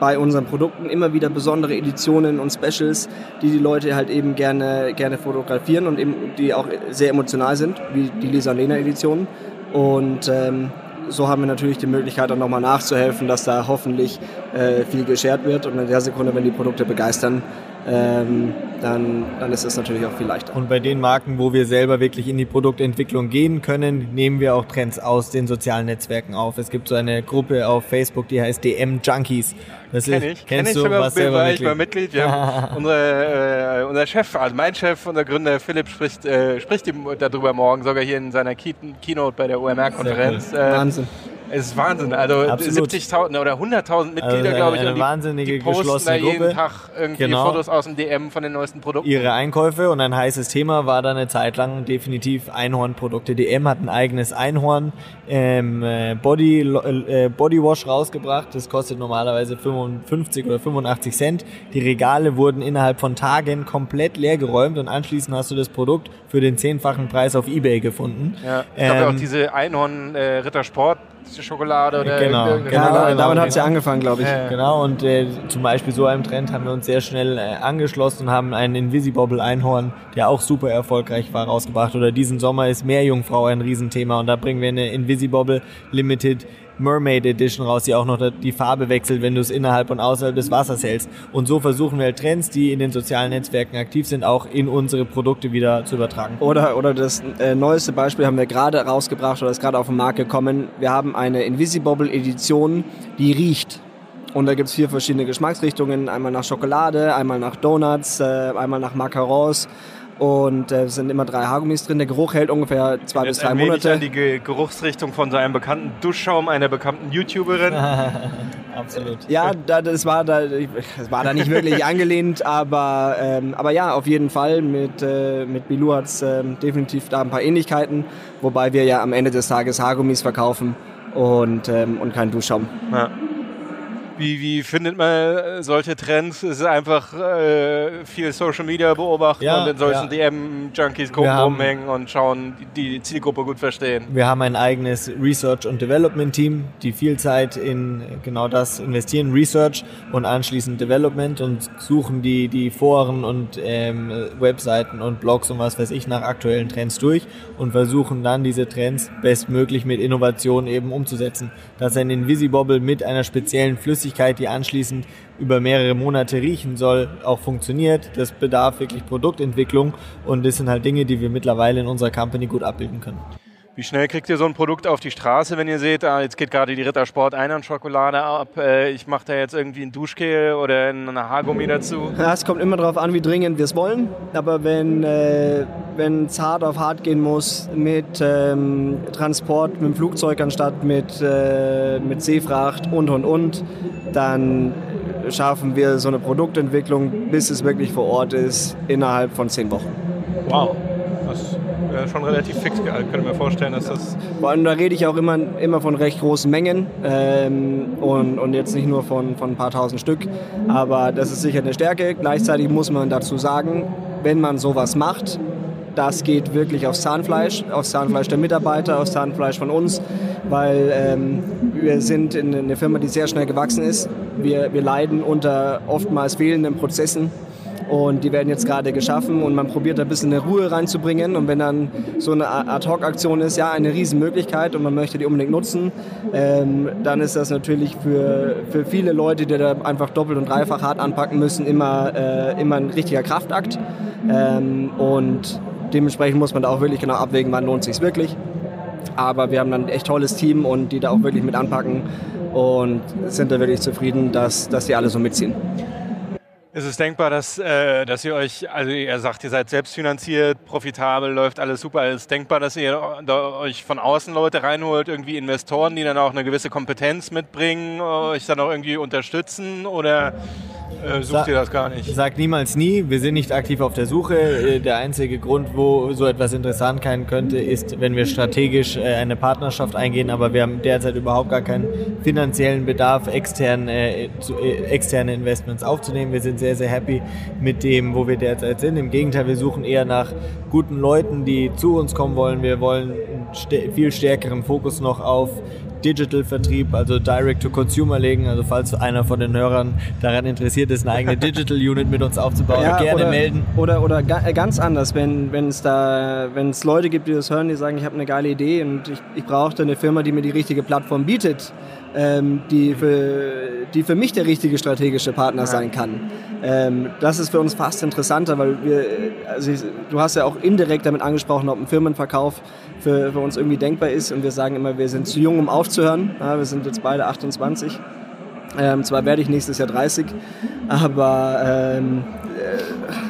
bei unseren Produkten immer wieder besondere Editionen und Specials, die die Leute halt eben gerne, gerne fotografieren und eben, die auch sehr emotional sind, wie die Lisa und Lena Editionen. Und ähm, so haben wir natürlich die Möglichkeit, dann nochmal nachzuhelfen, dass da hoffentlich äh, viel geshared wird. Und in der Sekunde, wenn die Produkte begeistern, ähm, dann, dann ist es natürlich auch viel leichter. Und bei den Marken, wo wir selber wirklich in die Produktentwicklung gehen können, nehmen wir auch Trends aus den sozialen Netzwerken auf. Es gibt so eine Gruppe auf Facebook, die heißt DM Junkies. Das kenn ich. Kennst kenn ich du sogar, was selber war ich mal Mitglied. Ja. (laughs) unsere, äh, unser Chef, also mein Chef, unser Gründer Philipp spricht, äh, spricht darüber morgen, sogar hier in seiner Keynote bei der OMR-Konferenz. Äh, Wahnsinn. Es ist Wahnsinn. Also 70.000 oder 100.000 Mitglieder, also glaube ich. Eine die, wahnsinnige die posten geschlossene da jeden Gruppe. Tag irgendwie Genau. Fotos aus dem DM von den neuesten Produkten. ihre Einkäufe und ein heißes Thema war dann eine Zeit lang definitiv Einhornprodukte. DM hat ein eigenes Einhorn ähm, äh, Body, äh, Bodywash rausgebracht. Das kostet normalerweise 55 oder 85 Cent. Die Regale wurden innerhalb von Tagen komplett leer geräumt und anschließend hast du das Produkt für den zehnfachen Preis auf Ebay gefunden. ja. Ich glaube auch Ähm, diese Einhorn äh, Schokolade oder Genau, genau, Schokolade. damit genau. hat es ja angefangen, glaube ich. Ja. Genau, und äh, zum Beispiel so einem Trend haben wir uns sehr schnell äh, angeschlossen und haben einen Invisibobble Einhorn, der auch super erfolgreich war, rausgebracht. Oder diesen Sommer ist Meerjungfrau ein Riesenthema und da bringen wir eine Invisibobble Limited Mermaid Edition raus, die auch noch die Farbe wechselt, wenn du es innerhalb und außerhalb des Wassers hältst. Und so versuchen wir halt Trends, die in den sozialen Netzwerken aktiv sind, auch in unsere Produkte wieder zu übertragen. Oder, oder das äh, neueste Beispiel haben wir gerade rausgebracht oder ist gerade auf den Markt gekommen. Wir haben eine Invisibobble Edition, die riecht. Und da gibt es vier verschiedene Geschmacksrichtungen. Einmal nach Schokolade, einmal nach Donuts, äh, einmal nach Macarons. Und äh, es sind immer drei Haargummis drin. Der Geruch hält ungefähr zwei bis Jetzt drei ein wenig Monate. an die Ge Geruchsrichtung von so einem bekannten Duschschaum einer bekannten YouTuberin. (laughs) Absolut. Ja, da, das, war da, das war da nicht wirklich (laughs) angelehnt, aber, ähm, aber ja, auf jeden Fall. Mit, äh, mit Bilou hat es ähm, definitiv da ein paar Ähnlichkeiten, wobei wir ja am Ende des Tages Haargummis verkaufen und, ähm, und keinen Duschschaum. Ja. Wie, wie findet man äh, solche Trends? Es ist einfach äh, viel Social Media beobachten Ja, und in solchen ja. DM-Junkies-Gruppen Wir haben- rumhängen und schauen, die die Zielgruppe gut verstehen. Wir haben ein eigenes Research- und Development-Team, die viel Zeit in genau das investieren, Research und anschließend Development und suchen die, die Foren und ähm, Webseiten und Blogs und was weiß ich nach aktuellen Trends durch und versuchen dann diese Trends bestmöglich mit Innovation eben umzusetzen. Dass ein Invisibobble mit einer speziellen Flüssigkeit, die anschließend über mehrere Monate riechen soll, auch funktioniert. Das bedarf wirklich Produktentwicklung und das sind halt Dinge, die wir mittlerweile in unserer Company gut abbilden können. Wie schnell kriegt ihr so ein Produkt auf die Straße, wenn ihr seht, ah, jetzt geht gerade die Rittersport Einhorn-Schokolade ab, äh, ich mache da jetzt irgendwie ein Duschgel oder eine Haargummi dazu? Ja, es kommt immer darauf an, wie dringend wir es wollen. Aber wenn äh, es hart auf hart gehen muss mit ähm, Transport mit dem Flugzeug anstatt mit, äh, mit Seefracht und und und, dann schaffen wir so eine Produktentwicklung, bis es wirklich vor Ort ist, innerhalb von zehn Wochen. Wow, das äh, schon relativ fix gehalten. Könnte mir vorstellen, dass das Vor allem, da rede ich auch immer, immer von recht großen Mengen ähm, und, und jetzt nicht nur von, von ein paar tausend Stück. Aber das ist sicher eine Stärke. Gleichzeitig muss man dazu sagen, wenn man sowas macht, das geht wirklich aufs Zahnfleisch, aufs Zahnfleisch der Mitarbeiter, aufs Zahnfleisch von uns, weil ähm, wir sind in eine Firma, die sehr schnell gewachsen ist. Wir, wir leiden unter oftmals fehlenden Prozessen und die werden jetzt gerade geschaffen und man probiert da ein bisschen eine Ruhe reinzubringen. Und wenn dann so eine Ad-Hoc-Aktion ist, ja, eine Riesenmöglichkeit und man möchte die unbedingt nutzen, ähm, dann ist das natürlich für, für viele Leute, die da einfach doppelt und dreifach hart anpacken müssen, immer, äh, immer ein richtiger Kraftakt. Ähm, und dementsprechend muss man da auch wirklich genau abwägen, wann lohnt es sich wirklich. Aber wir haben dann ein echt tolles Team und die da auch wirklich mit anpacken und sind da wirklich zufrieden, dass, dass die alle so mitziehen. Ist es denkbar, dass, äh, dass ihr euch, also ihr sagt, ihr seid selbstfinanziert, profitabel, läuft alles super. Ist es denkbar, dass ihr euch von außen Leute reinholt, irgendwie Investoren, die dann auch eine gewisse Kompetenz mitbringen, euch dann auch irgendwie unterstützen oder äh, sucht Sa- ihr das gar nicht? Sag niemals nie, wir sind nicht aktiv auf der Suche. Äh, Der einzige Grund, wo so etwas interessant sein könnte, ist, wenn wir strategisch äh, eine Partnerschaft eingehen, aber wir haben derzeit überhaupt gar keinen finanziellen Bedarf, extern, äh, zu, externe Investments aufzunehmen. Wir sind sehr, sehr happy mit dem, wo wir derzeit sind. Im Gegenteil, wir suchen eher nach guten Leuten, die zu uns kommen wollen. Wir wollen einen viel stärkeren Fokus noch auf Digital-Vertrieb, also Direct-to-Consumer legen. Also falls einer von den Hörern daran interessiert ist, eine eigene (laughs) Digital-Unit mit uns aufzubauen, ja, gerne oder, melden. Oder, oder äh, ganz anders, wenn es da, wenn es Leute gibt, die das hören, die sagen, ich habe eine geile Idee und ich, ich brauche eine Firma, die mir die richtige Plattform bietet, ähm, die, für, die für mich der richtige strategische Partner sein kann. Ähm, das ist für uns fast interessanter, weil wir, also du hast ja auch indirekt damit angesprochen, ob ein Firmenverkauf für, für uns irgendwie denkbar ist und wir sagen immer, wir sind zu jung, um aufzuhören. Ja, wir sind jetzt beide 28. Ähm, zwar werde ich nächstes Jahr 30, aber ähm,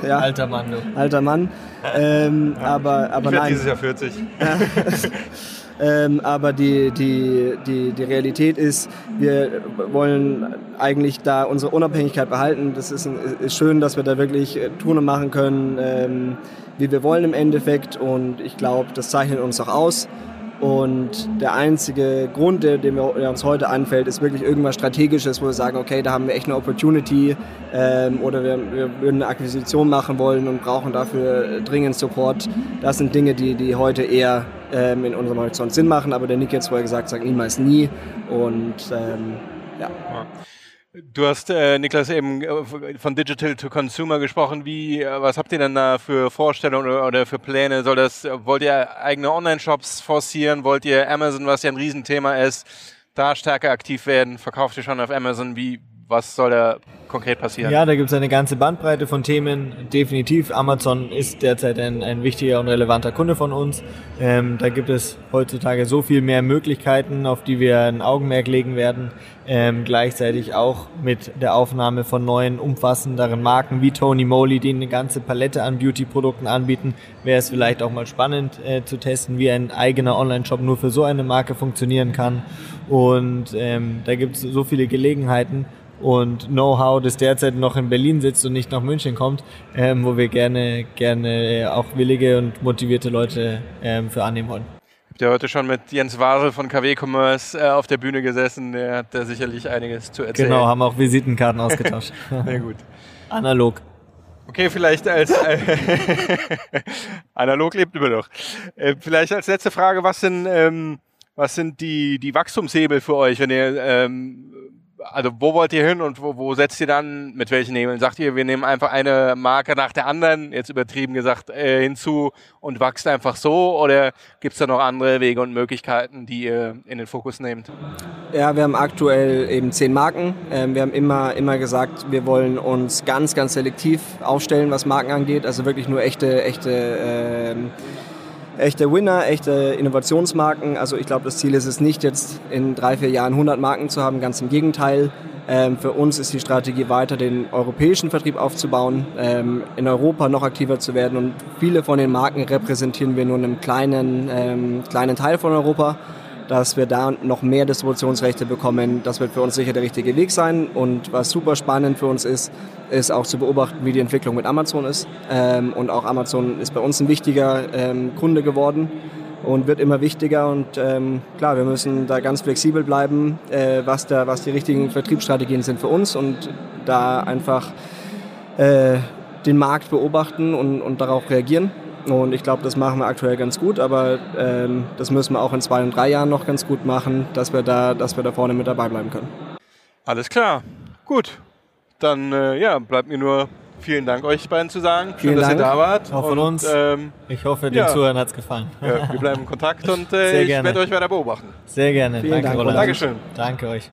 äh, ja. Alter Mann, du. Alter Mann. Ähm, ja. Aber, aber ich nein. dieses Jahr 40. (laughs) (laughs) Ähm, aber die, die, die, die Realität ist, wir wollen eigentlich da unsere Unabhängigkeit behalten. Das ist, ein, ist schön, dass wir da wirklich äh, tun und machen können, ähm, wie wir wollen im Endeffekt. Und ich glaube, das zeichnet uns auch aus. Und der einzige Grund, der, der, uns heute einfällt, ist wirklich irgendwas Strategisches, wo wir sagen, okay, da haben wir echt eine Opportunity ähm, oder wir, wir, würden eine Akquisition machen wollen und brauchen dafür dringend Support. Das sind Dinge, die, die heute eher ähm, in unserem Horizont Sinn machen, aber der Nick jetzt vorher gesagt, sagt niemals nie. Und ähm, ja. Du hast, äh, Niklas, eben äh, von Digital to Consumer gesprochen. Wie, äh, was habt ihr denn da für Vorstellungen oder, oder für Pläne? Soll das, wollt ihr eigene Online-Shops forcieren? Wollt ihr Amazon, was ja ein Riesenthema ist, da stärker aktiv werden? Verkauft ihr schon auf Amazon? Wie, was soll da konkret passieren? Ja, da gibt es eine ganze Bandbreite von Themen. Definitiv, Amazon ist derzeit ein, ein wichtiger und relevanter Kunde von uns. Ähm, da gibt es heutzutage so viel mehr Möglichkeiten, auf die wir ein Augenmerk legen werden. Ähm, gleichzeitig auch mit der Aufnahme von neuen, umfassenderen Marken wie Tony Moly, die eine ganze Palette an Beauty-Produkten anbieten, wäre es vielleicht auch mal spannend äh, zu testen, wie ein eigener Online-Shop nur für so eine Marke funktionieren kann. Und ähm, da gibt es so viele Gelegenheiten und Know-how, das derzeit noch in Berlin sitzt und nicht nach München kommt, ähm, wo wir gerne, gerne auch willige und motivierte Leute ähm, für annehmen wollen. Habt ihr heute schon mit Jens Wasel von KW Commerce äh, auf der Bühne gesessen? Der hat da sicherlich einiges zu erzählen. Genau, haben auch Visitenkarten ausgetauscht. (laughs) Sehr gut. Analog. Okay, vielleicht als äh, (laughs) analog lebt immer noch. Äh, vielleicht als letzte Frage, was sind ähm, was sind die die Wachstumshebel für euch, wenn ihr ähm, also wo wollt ihr hin und wo, wo setzt ihr dann mit welchen Hebeln? Sagt ihr, wir nehmen einfach eine Marke nach der anderen, jetzt übertrieben gesagt, äh, hinzu und wachst einfach so? Oder gibt es da noch andere Wege und Möglichkeiten, die ihr in den Fokus nehmt? Ja, wir haben aktuell eben zehn Marken. Ähm, wir haben immer, immer gesagt, wir wollen uns ganz, ganz selektiv aufstellen, was Marken angeht. Also wirklich nur echte, echte ähm, echte Winner, echte Innovationsmarken. Also ich glaube, das Ziel ist es nicht, jetzt in drei, vier Jahren 100 Marken zu haben, ganz im Gegenteil. Ähm, für uns ist die Strategie weiter, den europäischen Vertrieb aufzubauen, ähm, in Europa noch aktiver zu werden und viele von den Marken repräsentieren wir nur in einem kleinen, ähm, kleinen Teil von Europa dass wir da noch mehr Distributionsrechte bekommen. Das wird für uns sicher der richtige Weg sein. Und was super spannend für uns ist, ist auch zu beobachten, wie die Entwicklung mit Amazon ist. Ähm, und auch Amazon ist bei uns ein wichtiger ähm, Kunde geworden und wird immer wichtiger. Und ähm, klar, wir müssen da ganz flexibel bleiben, äh, was, da, was die richtigen Vertriebsstrategien sind für uns und da einfach äh, den Markt beobachten und, und darauf reagieren. Und ich glaube, das machen wir aktuell ganz gut, aber ähm, das müssen wir auch in zwei und drei Jahren noch ganz gut machen, dass wir da, dass wir da vorne mit dabei bleiben können. Alles klar, gut. Dann äh, ja, bleibt mir nur vielen Dank euch beiden zu sagen. Schön, dass Dank. ihr da wart. Auch von und, uns. Ähm, ich hoffe, den ja. Zuhörern hat es gefallen. Ja, wir bleiben in Kontakt (laughs) und äh, ich werde euch weiter beobachten. Sehr gerne. Vielen Danke, Dank. Roland. Dankeschön. Danke euch.